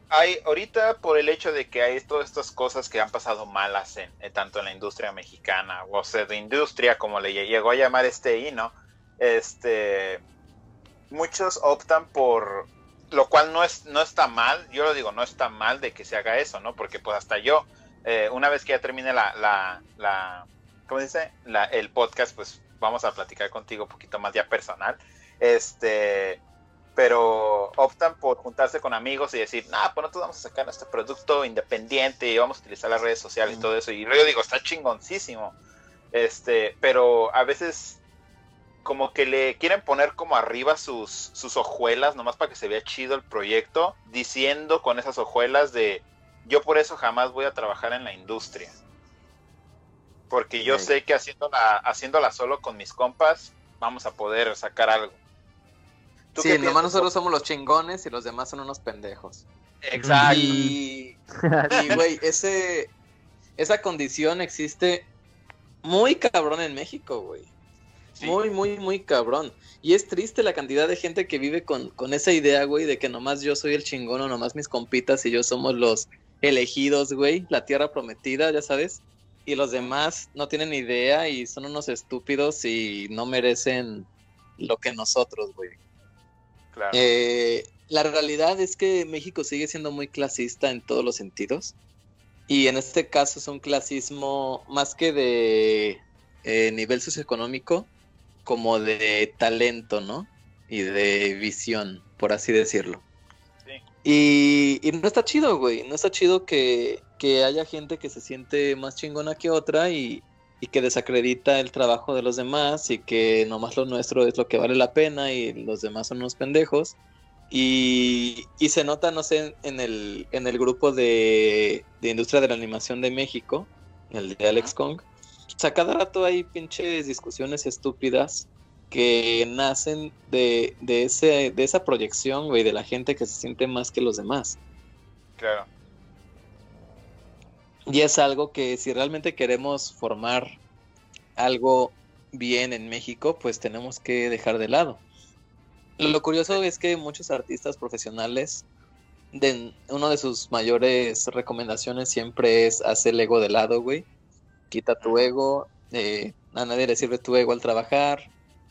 hay ahorita por el hecho de que hay todas estas cosas que han pasado malas en, en tanto en la industria mexicana o sea de industria como le llegó a llamar este hino, este, muchos optan por lo cual no es no está mal, yo lo digo no está mal de que se haga eso, no, porque pues hasta yo eh, una vez que ya termine la la la ¿cómo se dice? La, el podcast, pues vamos a platicar contigo un poquito más ya personal. Este, pero optan por juntarse con amigos y decir, nah, pues nosotros vamos a sacar nuestro producto independiente y vamos a utilizar las redes sociales y todo eso. Y yo digo, está chingoncísimo. Este, pero a veces como que le quieren poner como arriba sus, sus hojuelas, nomás para que se vea chido el proyecto, diciendo con esas hojuelas de, yo por eso jamás voy a trabajar en la industria. Porque yo sé que haciéndola, haciéndola solo con mis compas, vamos a poder sacar algo. ¿Tú Sí, nomás piensas? nosotros somos los chingones y los demás son unos pendejos. Exacto. Y, y, güey, ese, esa condición existe muy cabrón en México, güey. Sí. Muy, muy, muy cabrón. Y es triste la cantidad de gente que vive con, con esa idea, güey, de que nomás yo soy el chingón o nomás mis compitas y yo somos los elegidos, güey, la tierra prometida, ya sabes. Y los demás no tienen idea y son unos estúpidos y no merecen lo que nosotros, güey. Claro. Eh, la realidad es que México sigue siendo muy clasista en todos los sentidos. Y en este caso es un clasismo más que de eh, nivel socioeconómico, como de talento, ¿no? Y de visión, por así decirlo. Sí. Y, y no está chido, güey. No está chido que, que haya gente que se siente más chingona que otra y, y que desacredita el trabajo de los demás y que nomás lo nuestro es lo que vale la pena y los demás son unos pendejos. Y, y se nota, no sé, en el, en el grupo de, de industria de la animación de México, el de Alex Kong, o sea, cada rato hay pinches discusiones estúpidas que nacen de, de, ese, de esa proyección, güey, de la gente que se siente más que los demás. Claro. Y es algo que si realmente queremos formar algo bien en México, pues tenemos que dejar de lado. Lo curioso es que muchos artistas profesionales, de, uno de sus mayores recomendaciones siempre es hacer el ego de lado, güey. Quita tu ego, eh, a nadie le sirve tu ego al trabajar.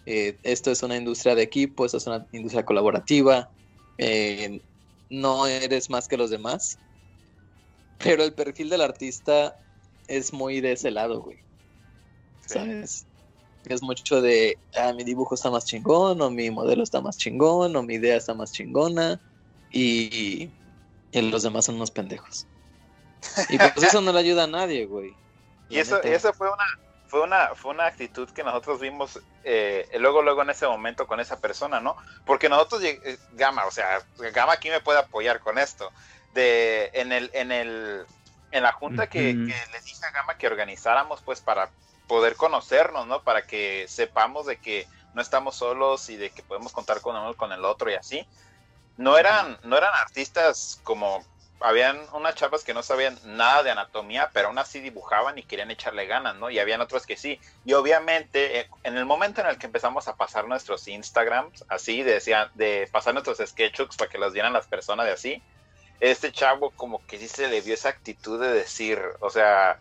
Eh, esto es una industria de equipo, esto es una industria colaborativa. Eh, no eres más que los demás. Pero el perfil del artista es muy de ese lado, güey. ¿Sabes? Es mucho de, ah, mi dibujo está más chingón, o mi modelo está más chingón, o mi idea está más chingona, y, y los demás son unos pendejos. Y pues eso no le ayuda a nadie, güey. Y eso, eso fue una, fue una, fue una actitud que nosotros vimos eh, luego, luego en ese momento con esa persona, ¿no? Porque nosotros, eh, Gama, o sea, Gama aquí me puede apoyar con esto. De, en el, en el, en la junta que, que les dije a Gama que organizáramos, pues, para poder conocernos, ¿no? Para que sepamos de que no estamos solos y de que podemos contar con uno con el otro y así. No eran, no eran artistas como habían unas chavas que no sabían nada de anatomía, pero aún así dibujaban y querían echarle ganas, ¿no? Y habían otros que sí. Y obviamente, eh, en el momento en el que empezamos a pasar nuestros Instagrams, así, de, de pasar nuestros sketchbooks para que los vieran las personas de así, este chavo como que sí se le vio esa actitud de decir, o sea,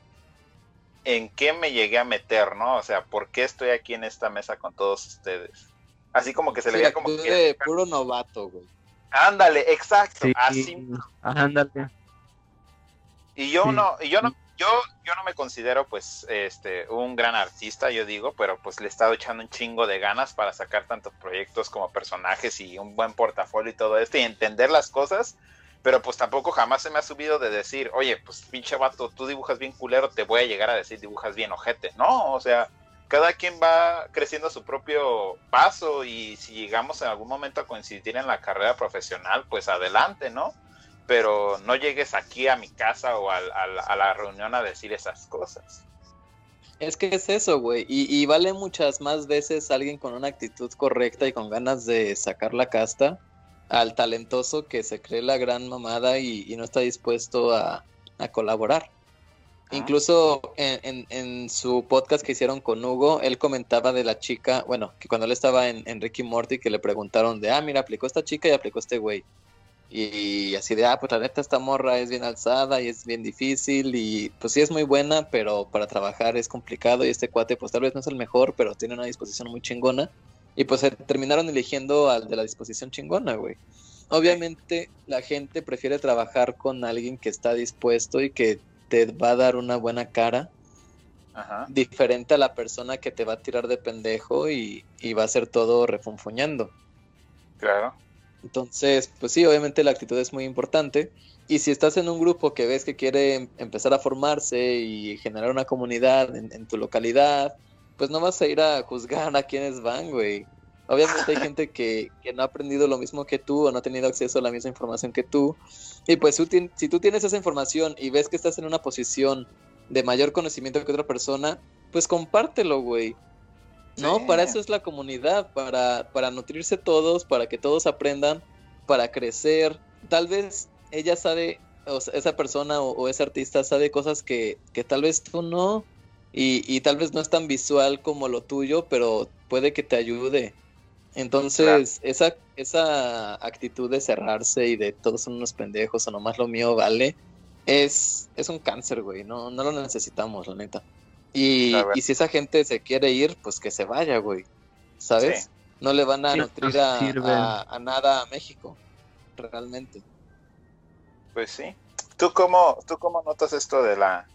¿en qué me llegué a meter, no? O sea, ¿por qué estoy aquí en esta mesa con todos ustedes? Así como que se le veía como que... de puro novato, güey. Ándale, exacto, Sí, así ándale. Y yo Sí. no, y yo no, yo, yo no me considero pues este un gran artista, yo digo, pero pues le he estado echando un chingo de ganas para sacar tantos proyectos como personajes y un buen portafolio y todo esto y entender las cosas, pero pues tampoco jamás se me ha subido de decir, oye, pues pinche vato, tú dibujas bien culero, te voy a llegar a decir dibujas bien ojete. No, o sea, cada quien va creciendo a su propio paso y si llegamos en algún momento a coincidir en la carrera profesional, pues adelante, ¿no? pero no llegues aquí a mi casa o a, la reunión a decir esas cosas. Es que es eso, güey. Y, vale muchas más veces alguien con una actitud correcta y con ganas de sacar la casta al talentoso que se cree la gran mamada y, y no está dispuesto a colaborar. Ah. Incluso en, su podcast que hicieron con Hugo, él comentaba de la chica, bueno, que cuando él estaba en, Ricky Morty, que le preguntaron de, ah, mira, aplicó esta chica y aplicó este güey. Y así de, ah, pues la neta esta morra es bien alzada y es bien difícil y pues sí es muy buena, pero para trabajar es complicado y este cuate pues tal vez no es el mejor, pero tiene una disposición muy chingona. Y pues terminaron eligiendo al de la disposición chingona, güey. Obviamente la gente prefiere trabajar con alguien que está dispuesto y que te va a dar una buena cara, Ajá. diferente a la persona que te va a tirar de pendejo y, y va a hacer todo refunfuñando. Claro. Entonces, pues sí, obviamente la actitud es muy importante. Y si estás en un grupo que ves que quiere em- empezar a formarse y generar una comunidad en, en tu localidad, pues no vas a ir a juzgar a quienes van, güey. Obviamente hay gente que, que no ha aprendido lo mismo que tú o no ha tenido acceso a la misma información que tú. Y pues tú si tú tienes esa información y ves que estás en una posición de mayor conocimiento que otra persona, pues compártelo, güey. No, Sí. para eso es la comunidad, para, para nutrirse todos, para que todos aprendan, para crecer. Tal vez ella sabe, o sea, esa persona o, o ese artista sabe cosas que, que tal vez tú no, y, y tal vez no es tan visual como lo tuyo, pero puede que te ayude. Entonces, esa, esa actitud de cerrarse y de todos son unos pendejos o nomás lo mío vale, es, es un cáncer, güey. No, no lo necesitamos, la neta. Y, y si esa gente se quiere ir, pues que se vaya, güey. ¿Sabes? Sí. No le van a Sí, nutrir a nada a México. Realmente. Pues sí. ¿Tú cómo, tú cómo notas esto de la...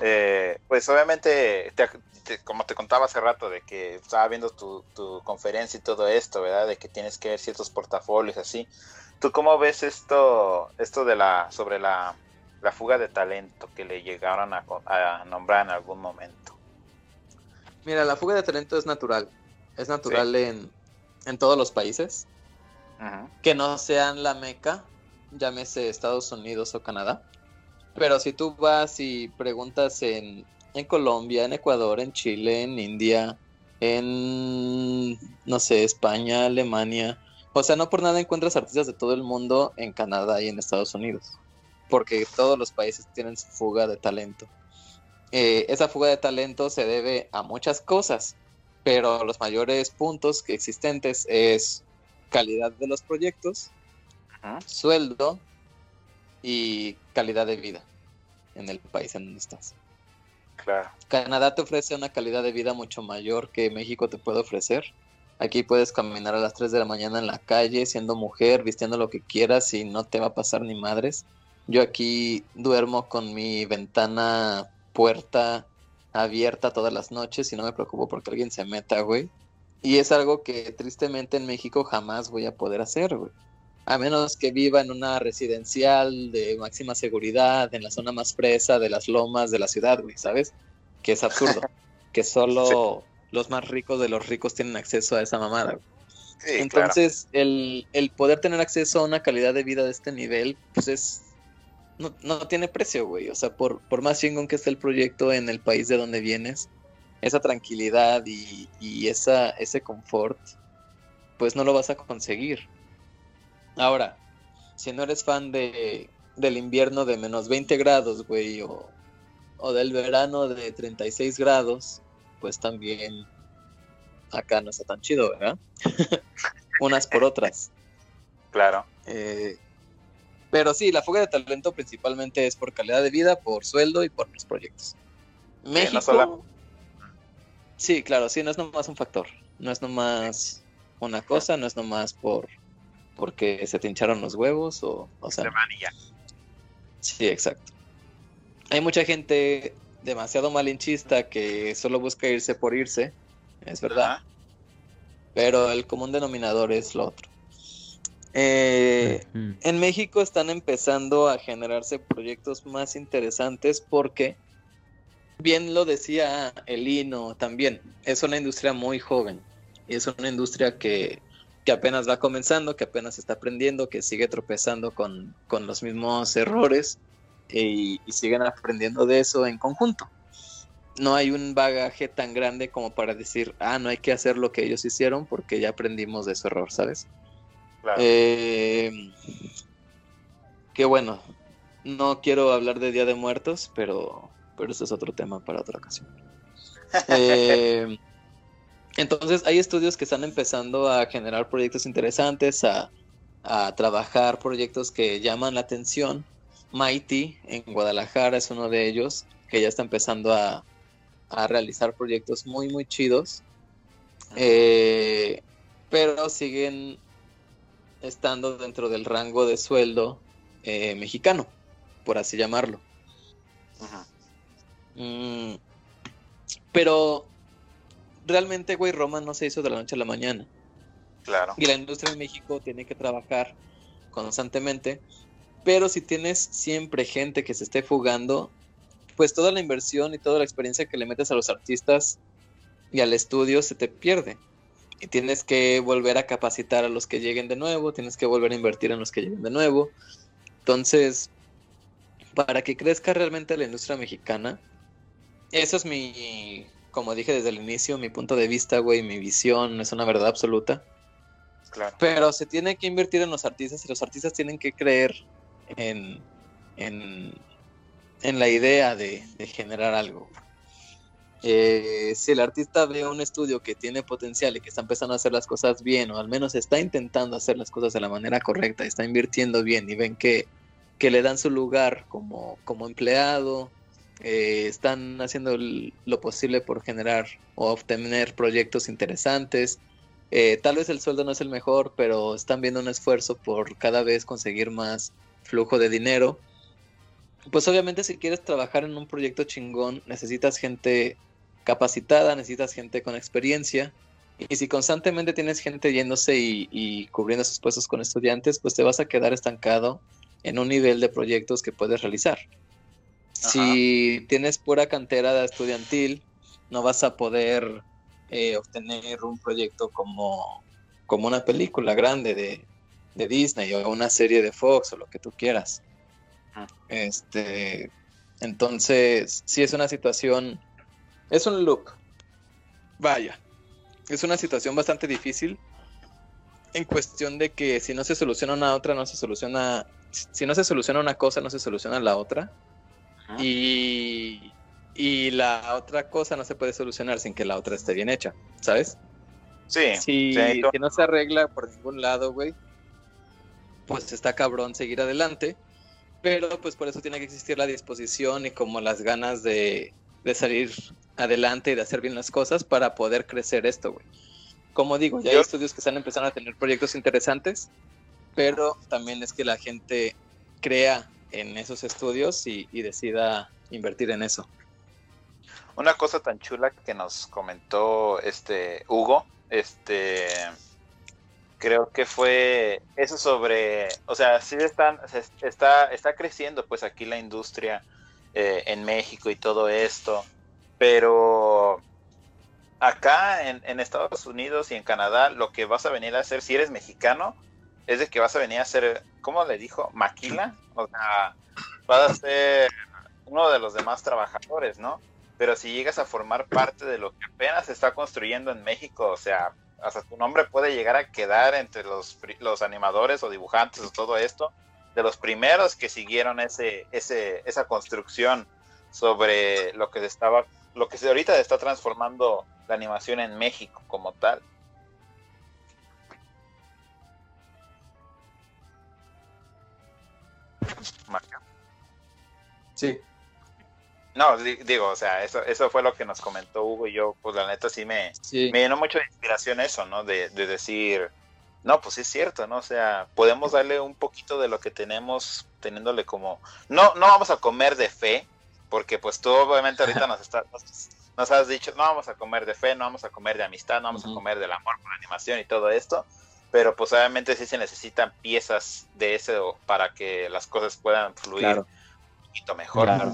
eh, pues obviamente, te- te- como te contaba hace rato, de que estaba viendo tu, tu conferencia y todo esto, ¿verdad? De que tienes que ver ciertos portafolios así. ¿Tú cómo ves esto, esto de la, sobre la, la fuga de talento que le llegaron a, nombrar en algún momento? Mira, la fuga de talento es natural. Es natural en, en todos los países. Que no sean la meca, llámese Estados Unidos o Canadá. Pero si tú vas y preguntas en, en Colombia, en Ecuador, en Chile, en India, en, no sé, España, Alemania, o sea, no por nada encuentras artistas de todo el mundo en Canadá y en Estados Unidos, porque todos los países tienen su fuga de talento. Eh, esa fuga de talento se debe a muchas cosas, pero los mayores puntos que existentes es calidad de los proyectos, Ajá. sueldo y calidad de vida en el país en donde estás. Claro. Canadá te ofrece una calidad de vida mucho mayor que México te puede ofrecer. Aquí puedes caminar a las 3 de la mañana en la calle siendo mujer, vistiendo lo que quieras y no te va a pasar ni madres. Yo aquí duermo con mi ventana, puerta abierta todas las noches y no me preocupo porque alguien se meta, güey. Y es algo que tristemente en México jamás voy a poder hacer, güey. A menos que viva en una residencial de máxima seguridad, en la zona más fresa de las lomas de la ciudad, güey, ¿sabes? Que es absurdo. que solo los más ricos de los ricos tienen acceso a esa mamada, güey. Sí, claro. Entonces, el, el poder tener acceso a una calidad de vida de este nivel, pues es. No, no tiene precio, güey. O sea, por, por más chingón que esté el proyecto en el país de donde vienes, esa tranquilidad y, y esa, ese confort, pues no lo vas a conseguir. Ahora, si no eres fan de, del invierno de menos 20 grados, güey, o, o del verano de 36 grados, pues también acá no está tan chido, ¿verdad? Unas por otras. Claro. Eh, pero sí, la fuga de talento principalmente es por calidad de vida, por sueldo y por los proyectos. México. no Sí, claro, sí, no es nomás un factor. No es nomás una cosa, no es nomás por porque se te hincharon los huevos o, o sea, De manilla. Sí, exacto. Hay mucha gente demasiado malinchista que solo busca irse por irse, es verdad, pero el común denominador es lo otro. Eh, en México están empezando a generarse proyectos más interesantes porque, bien lo decía Elino también, es una industria muy joven y es una industria que, que apenas va comenzando, que apenas está aprendiendo, que sigue tropezando con, con los mismos errores y, y siguen aprendiendo de eso en conjunto. No hay un bagaje tan grande como para decir, ah, no hay que hacer lo que ellos hicieron porque ya aprendimos de su error, ¿sabes? Claro. Eh, qué bueno. No quiero hablar de Día de Muertos, pero, pero eso es otro tema para otra ocasión. Eh, entonces, hay estudios que están empezando a generar proyectos interesantes, a, a trabajar proyectos que llaman la atención. Mighty en Guadalajara es uno de ellos, que ya está empezando a, a realizar proyectos muy, muy chidos. Eh, pero siguen estando dentro del rango de sueldo eh, mexicano, por así llamarlo. Ajá. Mm, pero realmente, güey, Roma no se hizo de la noche a la mañana. Claro. Y la industria en México tiene que trabajar constantemente. Pero si tienes siempre gente que se esté fugando, pues toda la inversión y toda la experiencia que le metes a los artistas y al estudio se te pierde. Y tienes que volver a capacitar a los que lleguen de nuevo, tienes que volver a invertir en los que lleguen de nuevo. Entonces, para que crezca realmente la industria mexicana, eso es mi, como dije desde el inicio, mi punto de vista, güey, mi visión, es una verdad absoluta. Claro. Pero se tiene que invertir en los artistas y los artistas tienen que creer en, en, en la idea de, de generar algo. Eh, si el artista ve un estudio que tiene potencial y que está empezando a hacer las cosas bien, o al menos está intentando hacer las cosas de la manera correcta, está invirtiendo bien y ven que, que le dan su lugar como, como empleado, eh, están haciendo lo posible por generar o obtener proyectos interesantes, eh, tal vez el sueldo no es el mejor, pero están viendo un esfuerzo por cada vez conseguir más flujo de dinero. Pues obviamente si quieres trabajar en un proyecto chingón, necesitas gente capacitada, necesitas gente con experiencia. Y si constantemente tienes gente yéndose y, y cubriendo sus puestos con estudiantes, pues te vas a quedar estancado en un nivel de proyectos que puedes realizar. Si tienes pura cantera de estudiantil, no vas a poder eh, obtener un proyecto como, como una película grande de, de Disney o una serie de Fox o lo que tú quieras. Este, entonces, sí es una situación, es un loop. Vaya, es una situación bastante difícil en cuestión de que si no se soluciona una otra, no se soluciona, si no se soluciona una cosa, no se soluciona la otra. Ajá. Y, y la otra cosa no se puede solucionar sin que la otra esté bien hecha, ¿sabes? Sí, Si, sí, si no se arregla por ningún lado, güey, pues está cabrón seguir adelante. Pero pues por eso tiene que existir la disposición y como las ganas de, de salir adelante y de hacer bien las cosas para poder crecer esto, güey. Como digo, ya hay estudios que están empezando a tener proyectos interesantes, pero también es que la gente crea en esos estudios y, y decida invertir en eso. Una cosa tan chula que nos comentó este Hugo, este creo que fue eso sobre, o sea, sí están, se- está, está creciendo pues aquí la industria eh, en México y todo esto, pero acá en, en Estados Unidos y en Canadá lo que vas a venir a hacer si eres mexicano es de que vas a venir a hacer, ¿cómo le dijo? Maquila, o sea, vas a ser uno de los demás trabajadores, ¿no? pero si llegas a formar parte de lo que apenas se está construyendo en México, o sea, hasta tu nombre puede llegar a quedar entre los, los animadores o dibujantes o todo esto, de los primeros que siguieron ese, ese, esa construcción sobre lo que se estaba, lo que se ahorita está transformando la animación en México como tal. Marca. Sí. No, di- digo, o sea, eso, eso fue lo que nos comentó Hugo y yo, pues la neta sí me, Sí. me llenó mucho de inspiración eso, ¿no? De, de decir, no, pues sí es cierto, ¿no? O sea, podemos darle un poquito de lo que tenemos, teniéndole como, no, no vamos a comer de fe, porque pues tú obviamente ahorita nos, está, nos, nos has dicho, no vamos a comer de fe, no vamos a comer de amistad, no vamos a comer del amor por la animación y todo esto, pero pues obviamente sí se necesitan piezas de eso para que las cosas puedan fluir Claro. un poquito mejor. Claro.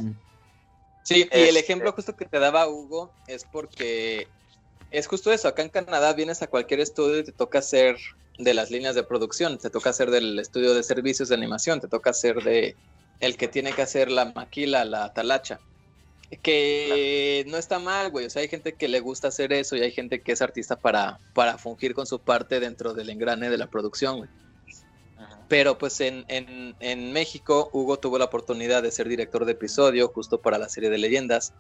Sí, y el Este- ejemplo justo que te daba Hugo es porque es justo eso. Acá en Canadá vienes a cualquier estudio y te toca hacer de las líneas de producción, te toca hacer del estudio de servicios de animación, te toca hacer de el que tiene que hacer la maquila, la talacha. Que no está mal, güey. O sea, hay gente que le gusta hacer eso y hay gente que es artista para, para fungir con su parte dentro del engrane de la producción, güey. Pero pues en, en, en México Hugo tuvo la oportunidad de ser director de episodio justo para la serie de leyendas.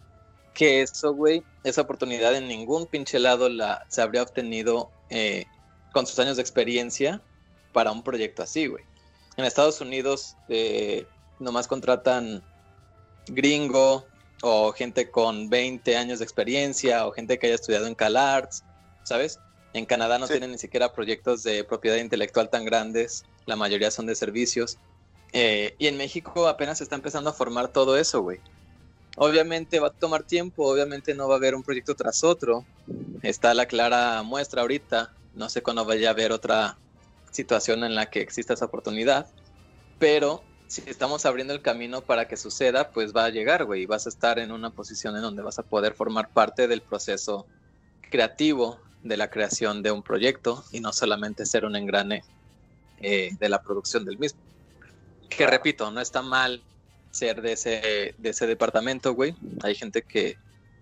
Que eso, güey, esa oportunidad en ningún pinche lado la, se habría obtenido eh, con sus años de experiencia para un proyecto así, güey. En Estados Unidos eh, nomás contratan gringo o gente con 20 años de experiencia o gente que haya estudiado en CalArts, ¿sabes? En Canadá no Sí. tienen ni siquiera proyectos de propiedad intelectual tan grandes, la mayoría son de servicios. Eh, y en México apenas se está empezando a formar todo eso, güey. Obviamente va a tomar tiempo, obviamente no va a haber un proyecto tras otro. Está la clara muestra ahorita, no sé cuándo vaya a haber otra situación en la que exista esa oportunidad, pero si estamos abriendo el camino para que suceda, pues va a llegar, güey, y vas a estar en una posición en donde vas a poder formar parte del proceso creativo de la creación de un proyecto y no solamente ser un engrane eh, de la producción del mismo. Que repito, no está mal ser de ese, de ese departamento, güey. Hay gente que,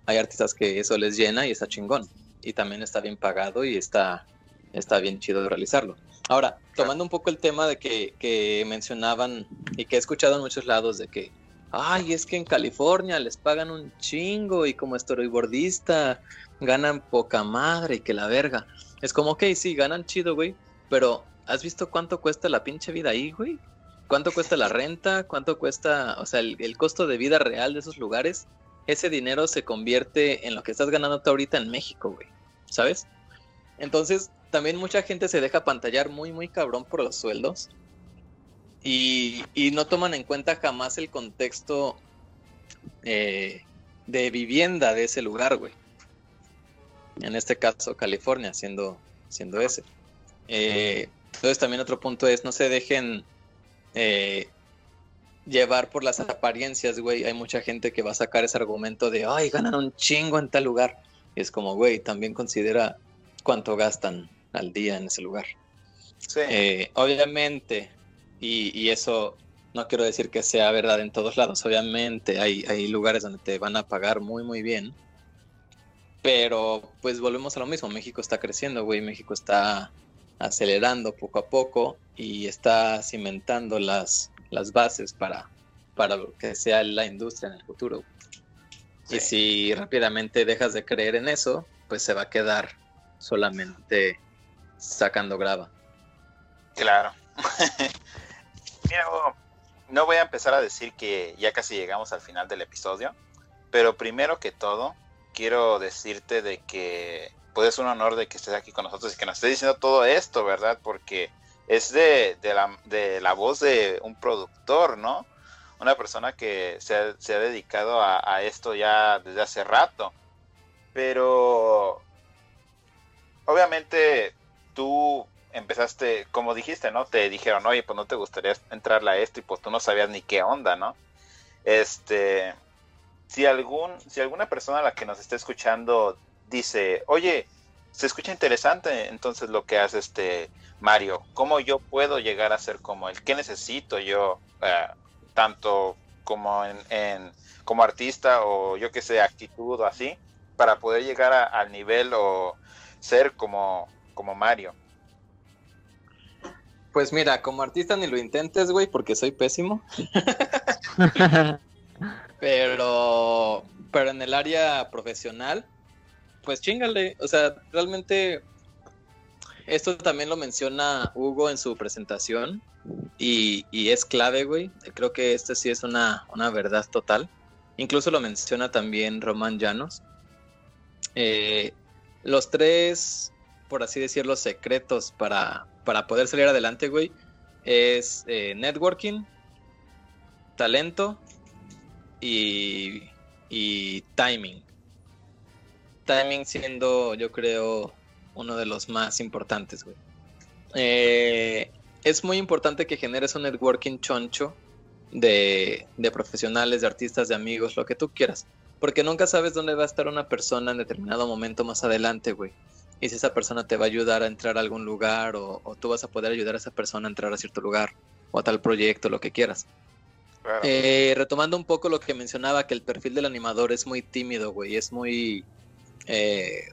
hay artistas que eso les llena y está chingón. Y también está bien pagado y está, está bien chido de realizarlo. Ahora, tomando un poco el tema de que, que mencionaban y que he escuchado en muchos lados de que, ay, es que en California les pagan un chingo y como storyboardista ganan poca madre y que la verga. Es como, ok, sí, ganan chido, güey, pero ¿has visto cuánto cuesta la pinche vida ahí, güey? ¿Cuánto cuesta la renta? ¿Cuánto cuesta, o sea, el, el costo de vida real de esos lugares? Ese dinero se convierte en lo que estás ganando tú ahorita en México, güey, ¿sabes? Entonces, también mucha gente se deja pantallar muy, muy cabrón por los sueldos. Y, y no toman en cuenta jamás el contexto eh, de vivienda de ese lugar, güey. En este caso, California, siendo, siendo ese. Eh, entonces, también otro punto es, no se dejen eh, llevar por las apariencias, güey. Hay mucha gente que va a sacar ese argumento de, ay, ganan un chingo en tal lugar. Y es como, güey, también considera cuánto gastan al día en ese lugar. Sí. Eh, obviamente, y, y eso no quiero decir que sea verdad en todos lados, obviamente hay, hay lugares donde te van a pagar muy, muy bien. Pero pues volvemos a lo mismo, México está creciendo, güey, México está acelerando poco a poco y está cimentando las, las bases para, para lo que sea la industria en el futuro. Y Sí. si rápidamente dejas de creer en eso, pues se va a quedar solamente sacando grava. Claro. Mira, no voy a empezar a decir que ya casi llegamos al final del episodio, pero primero que todo, quiero decirte de que pues es un honor de que estés aquí con nosotros y que nos estés diciendo todo esto, ¿verdad? Porque es de, la, voz de un productor, ¿no? Una persona que se ha, dedicado a esto ya desde hace rato. Pero obviamente tú empezaste, como dijiste, ¿no? Te dijeron, oye, pues no te gustaría entrarle a esto y pues tú no sabías ni qué onda, ¿no? Este, si algún, si alguna persona a la que nos esté escuchando dice, oye, se escucha interesante, entonces lo que hace este Mario, ¿cómo yo puedo llegar a ser como él? ¿Qué necesito yo, eh, tanto como en, en- como artista o yo que sé, actitud o así, para poder llegar a- al nivel o ser como, como Mario? Pues mira, como artista ni lo intentes, güey, porque soy pésimo. Pero, pero en el área profesional, pues chingale. O sea, realmente esto también lo menciona Hugo en su presentación y, y es clave, güey. Creo que este sí es una, una verdad total. Incluso lo menciona también Román Llanos. Eh, los tres, por así decirlo, secretos para, para poder salir adelante, güey, es eh, networking, talento y, y timing. Timing siendo, yo creo, uno de los más importantes, güey. Eh, es muy importante que generes un networking choncho de, de profesionales, de artistas, de amigos, lo que tú quieras. Porque nunca sabes dónde va a estar una persona en determinado momento más adelante, güey. Y si esa persona te va a ayudar a entrar a algún lugar o, o tú vas a poder ayudar a esa persona a entrar a cierto lugar o a tal proyecto, lo que quieras. Claro. Eh, retomando un poco lo que mencionaba, que el perfil del animador es muy tímido, güey, es muy... eh,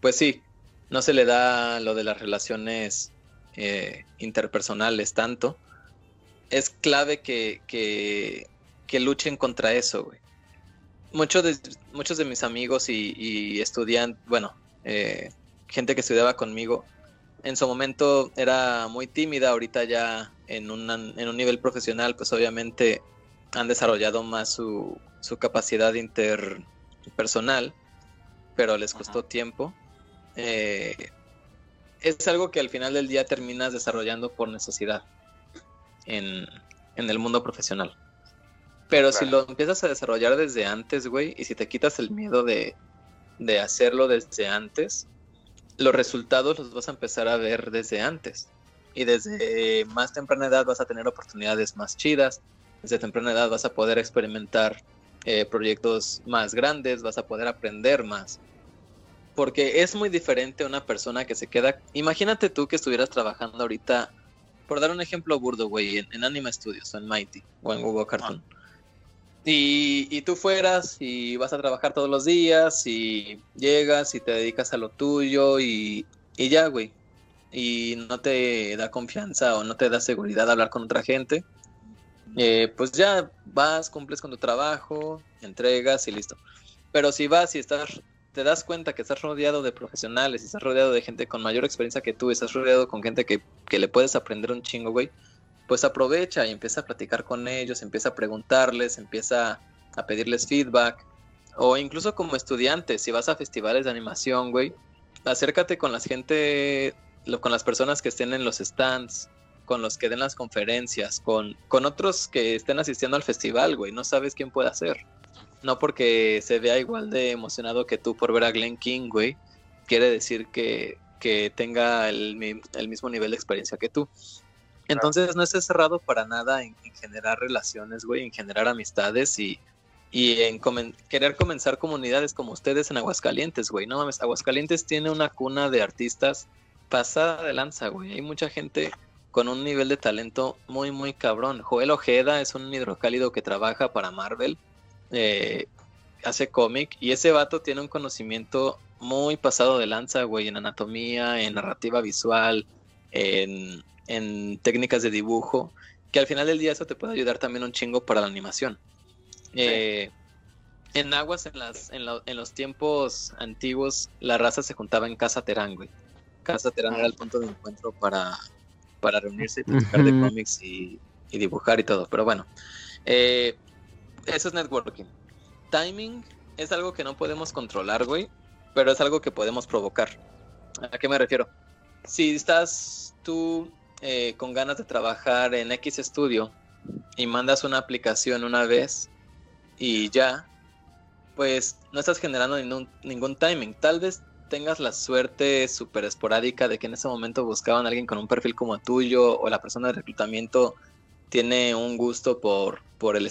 pues sí, no se le da lo de las relaciones eh, interpersonales tanto. Es clave que, que, que luchen contra eso, güey. Muchos de, muchos de mis amigos y, y estudiantes, bueno, eh, gente que estudiaba conmigo, en su momento era muy tímida, ahorita ya en, una- en un nivel profesional, pues obviamente han desarrollado más su, su capacidad interpersonal, pero les costó Ajá. tiempo. Eh, es algo que al final del día terminas desarrollando por necesidad en, en el mundo profesional. Pero si lo empiezas a desarrollar desde antes, güey, y si te quitas el miedo de, de hacerlo desde antes, los resultados los vas a empezar a ver desde antes. Y desde más temprana edad vas a tener oportunidades más chidas. Desde temprana edad vas a poder experimentar eh, proyectos más grandes, vas a poder aprender más. Porque es muy diferente una persona que se queda. Imagínate tú que estuvieras trabajando ahorita, por dar un ejemplo burdo, güey, en, en Anima Studios o en Mighty o en Google Cartoon. Y, y tú fueras y vas a trabajar todos los días y llegas y te dedicas a lo tuyo y, y ya, güey. Y no te da confianza o no te da seguridad hablar con otra gente. eh, pues ya vas, cumples con tu trabajo, entregas y listo. Pero si vas y estás, te das cuenta que estás rodeado de profesionales, estás rodeado de gente con mayor experiencia que tú, estás rodeado con gente que, que le puedes aprender un chingo, güey, pues aprovecha y empieza a platicar con ellos, empieza a preguntarles, empieza a pedirles feedback. O incluso como estudiante, si vas a festivales de animación, güey, acércate con la gente, con las personas que estén en los stands, con los que den las conferencias, con, con otros que estén asistiendo al festival, güey. No sabes quién puede ser. No porque se vea igual de emocionado que tú por ver a Glenn King, güey, quiere decir que, que tenga el mismo nivel de experiencia que tú. Entonces no estés cerrado para nada en, en generar relaciones, güey, en generar amistades y, y en querer comenzar comunidades como ustedes en Aguascalientes, güey. No mames, Aguascalientes tiene una cuna de artistas pasada de lanza, güey. Hay mucha gente con un nivel de talento muy, muy cabrón. Joel Ojeda es un hidrocálido que trabaja para Marvel, eh, hace cómic, y ese vato tiene un conocimiento muy pasado de lanza, güey, en anatomía, en narrativa visual, en, en técnicas de dibujo, que al final del día eso te puede ayudar también un chingo para la animación. Eh, en Aguas, en, las, en, lo- en los tiempos antiguos, la raza se juntaba en Casa Terán, güey. Casa Terán era el punto de encuentro para, para reunirse y platicar de cómics y, y dibujar y todo. Pero bueno, eh, eso es networking. Timing es algo que no podemos controlar, güey, pero es algo que podemos provocar. ¿A qué me refiero? Si estás tú eh, con ganas de trabajar en X estudio y mandas una aplicación una vez y ya, pues no estás generando ningún, ningún timing. Tal vez tengas la suerte súper esporádica de que en ese momento buscaban a alguien con un perfil como tuyo o la persona de reclutamiento tiene un gusto por, por el